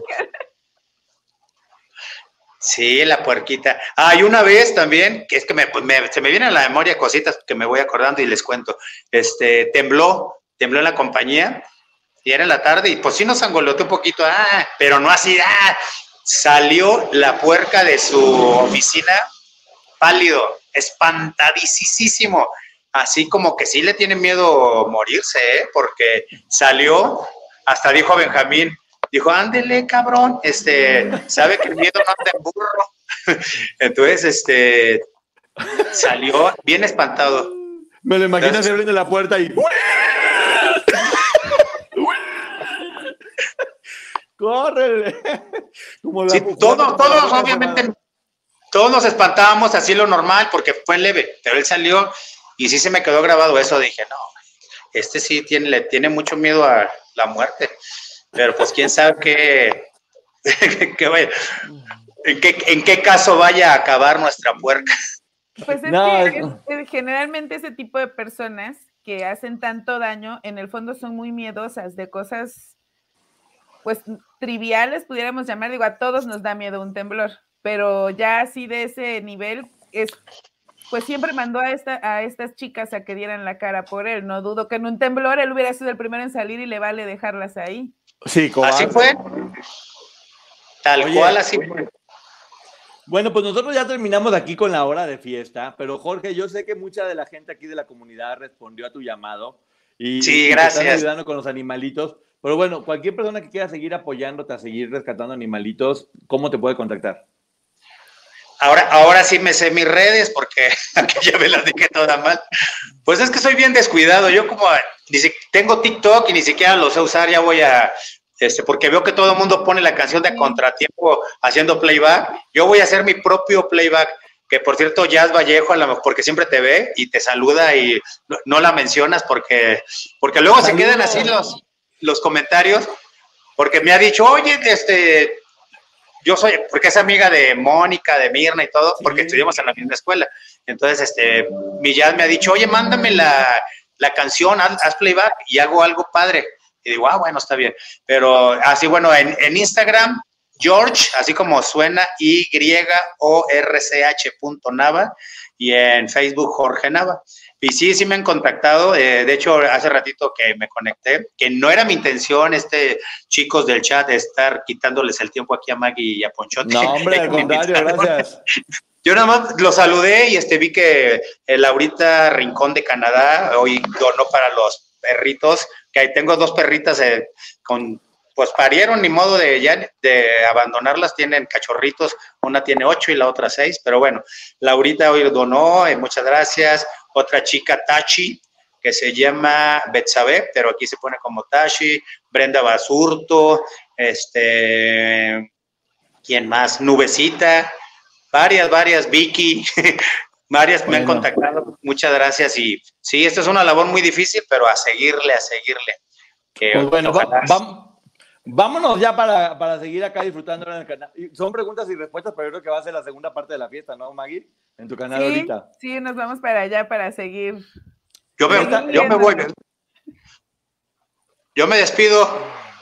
Sí, la puerquita. Ah, y una vez también, que es que pues, me, se me vienen a la memoria cositas que me voy acordando y les cuento. Este, tembló, tembló en la compañía y era en la tarde y pues sí nos angoloteó un poquito, ah, pero no así, ah, salió la puerca de su oficina pálido, espantadísimo así como que sí le tiene miedo morirse, ¿eh? porque salió, hasta dijo a Benjamín, dijo, ándele, cabrón, este, sabe que el miedo no anda en burro. Entonces, este, salió bien espantado. Me lo imagino se abriendo la puerta y... ¡Córrele! Como sí, todos, todos, obviamente, todos nos espantábamos así lo normal porque fue leve, pero él salió y sí se me quedó grabado eso. Dije, no, este sí tiene, le tiene mucho miedo a la muerte, pero pues quién sabe qué, en, qué, caso vaya a acabar nuestra puerca. Pues es que generalmente ese tipo de personas que hacen tanto daño, en el fondo son muy miedosas de cosas, pues triviales, pudiéramos llamar, digo, a todos nos da miedo un temblor pero ya así de ese nivel es pues siempre mandó a, esta, a estas chicas a que dieran la cara por él. No dudo que en un temblor él hubiera sido el primero en salir y le vale dejarlas ahí. Sí, así fue. Tal cual, así fue. Bueno, pues nosotros ya terminamos aquí con la hora de fiesta, pero Jorge, yo sé que mucha de la gente aquí de la comunidad respondió a tu llamado y, sí, gracias. están ayudando con los animalitos. Pero bueno, cualquier persona que quiera seguir apoyándote a seguir rescatando animalitos, ¿cómo te puede contactar? Ahora, ahora sí me sé mis redes porque ya me las dije toda mal. Pues es que soy bien descuidado. Yo como tengo TikTok y ni siquiera lo sé usar, ya voy a, este, porque veo que todo el mundo pone la canción de Contratiempo haciendo playback. Yo voy a hacer mi propio playback, que por cierto, Jazz Vallejo, porque siempre te ve y te saluda y no, la mencionas porque, porque luego se quedan así los, los comentarios, porque me ha dicho, oye, este, yo soy, porque es amiga de Mónica, de Mirna y todo, porque estudiamos en la misma escuela. Entonces, este, Millán me ha dicho, oye, mándame la, canción, haz, playback y hago algo padre. Y digo, ah, bueno, está bien. Pero así, bueno, en, en Instagram, George, así como suena, Y-O-R-C-H punto Nava, y en Facebook, Jorge Nava. Y sí, sí me han contactado. Eh, de hecho, hace ratito que me conecté, que no era mi intención, este chicos del chat, de estar quitándoles el tiempo aquí a Maggie y a Ponchote. No, hombre, al contrario, gracias. Yo nada más lo saludé y este vi que el Laurita Rincón de Canadá hoy donó para los perritos, que ahí tengo dos perritas eh, con pues parieron, ni modo de ya de abandonarlas, tienen cachorritos, una tiene ocho y la otra seis, pero bueno, Laurita hoy donó, eh, muchas gracias, otra chica Tachi, que se llama Betsabe, pero aquí se pone como Tachi, Brenda Basurto, este, ¿quién más? Nubecita, varias, varias, Vicky, varias me han contactado, muchas gracias y sí, esta es una labor muy difícil, pero a seguirle, a seguirle. Que pues bueno, vámonos ya para, seguir acá disfrutando en el canal. Son preguntas y respuestas, pero yo creo que va a ser la segunda parte de la fiesta, ¿no, Maggie? En tu canal ahorita. Sí, nos vamos para allá para seguir. Yo me, yo me voy. Yo me despido.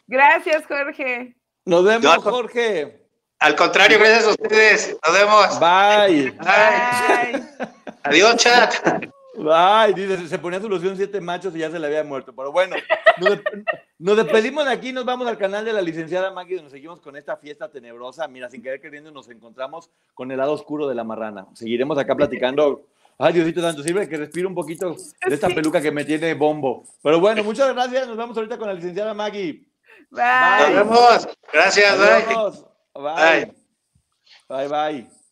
Gracias, Jorge. Nos vemos, Jorge. Al contrario, gracias a ustedes. Nos vemos. Bye. Bye. Adiós, chat. Ay, dice, se ponía solución siete machos y ya se le había muerto. Pero bueno, nos, despedimos de aquí, nos vamos al canal de la licenciada Maggie, donde nos seguimos con esta fiesta tenebrosa. Mira, sin querer queriendo, nos encontramos con el lado oscuro de la marrana. Seguiremos acá platicando. Ay, Diosito tanto, sirve que respire un poquito de esta peluca que me tiene bombo. Pero bueno, muchas gracias. Nos vemos ahorita con la licenciada Maggie. Bye. Nos vemos. Gracias. Bye. Bye. Bye, bye.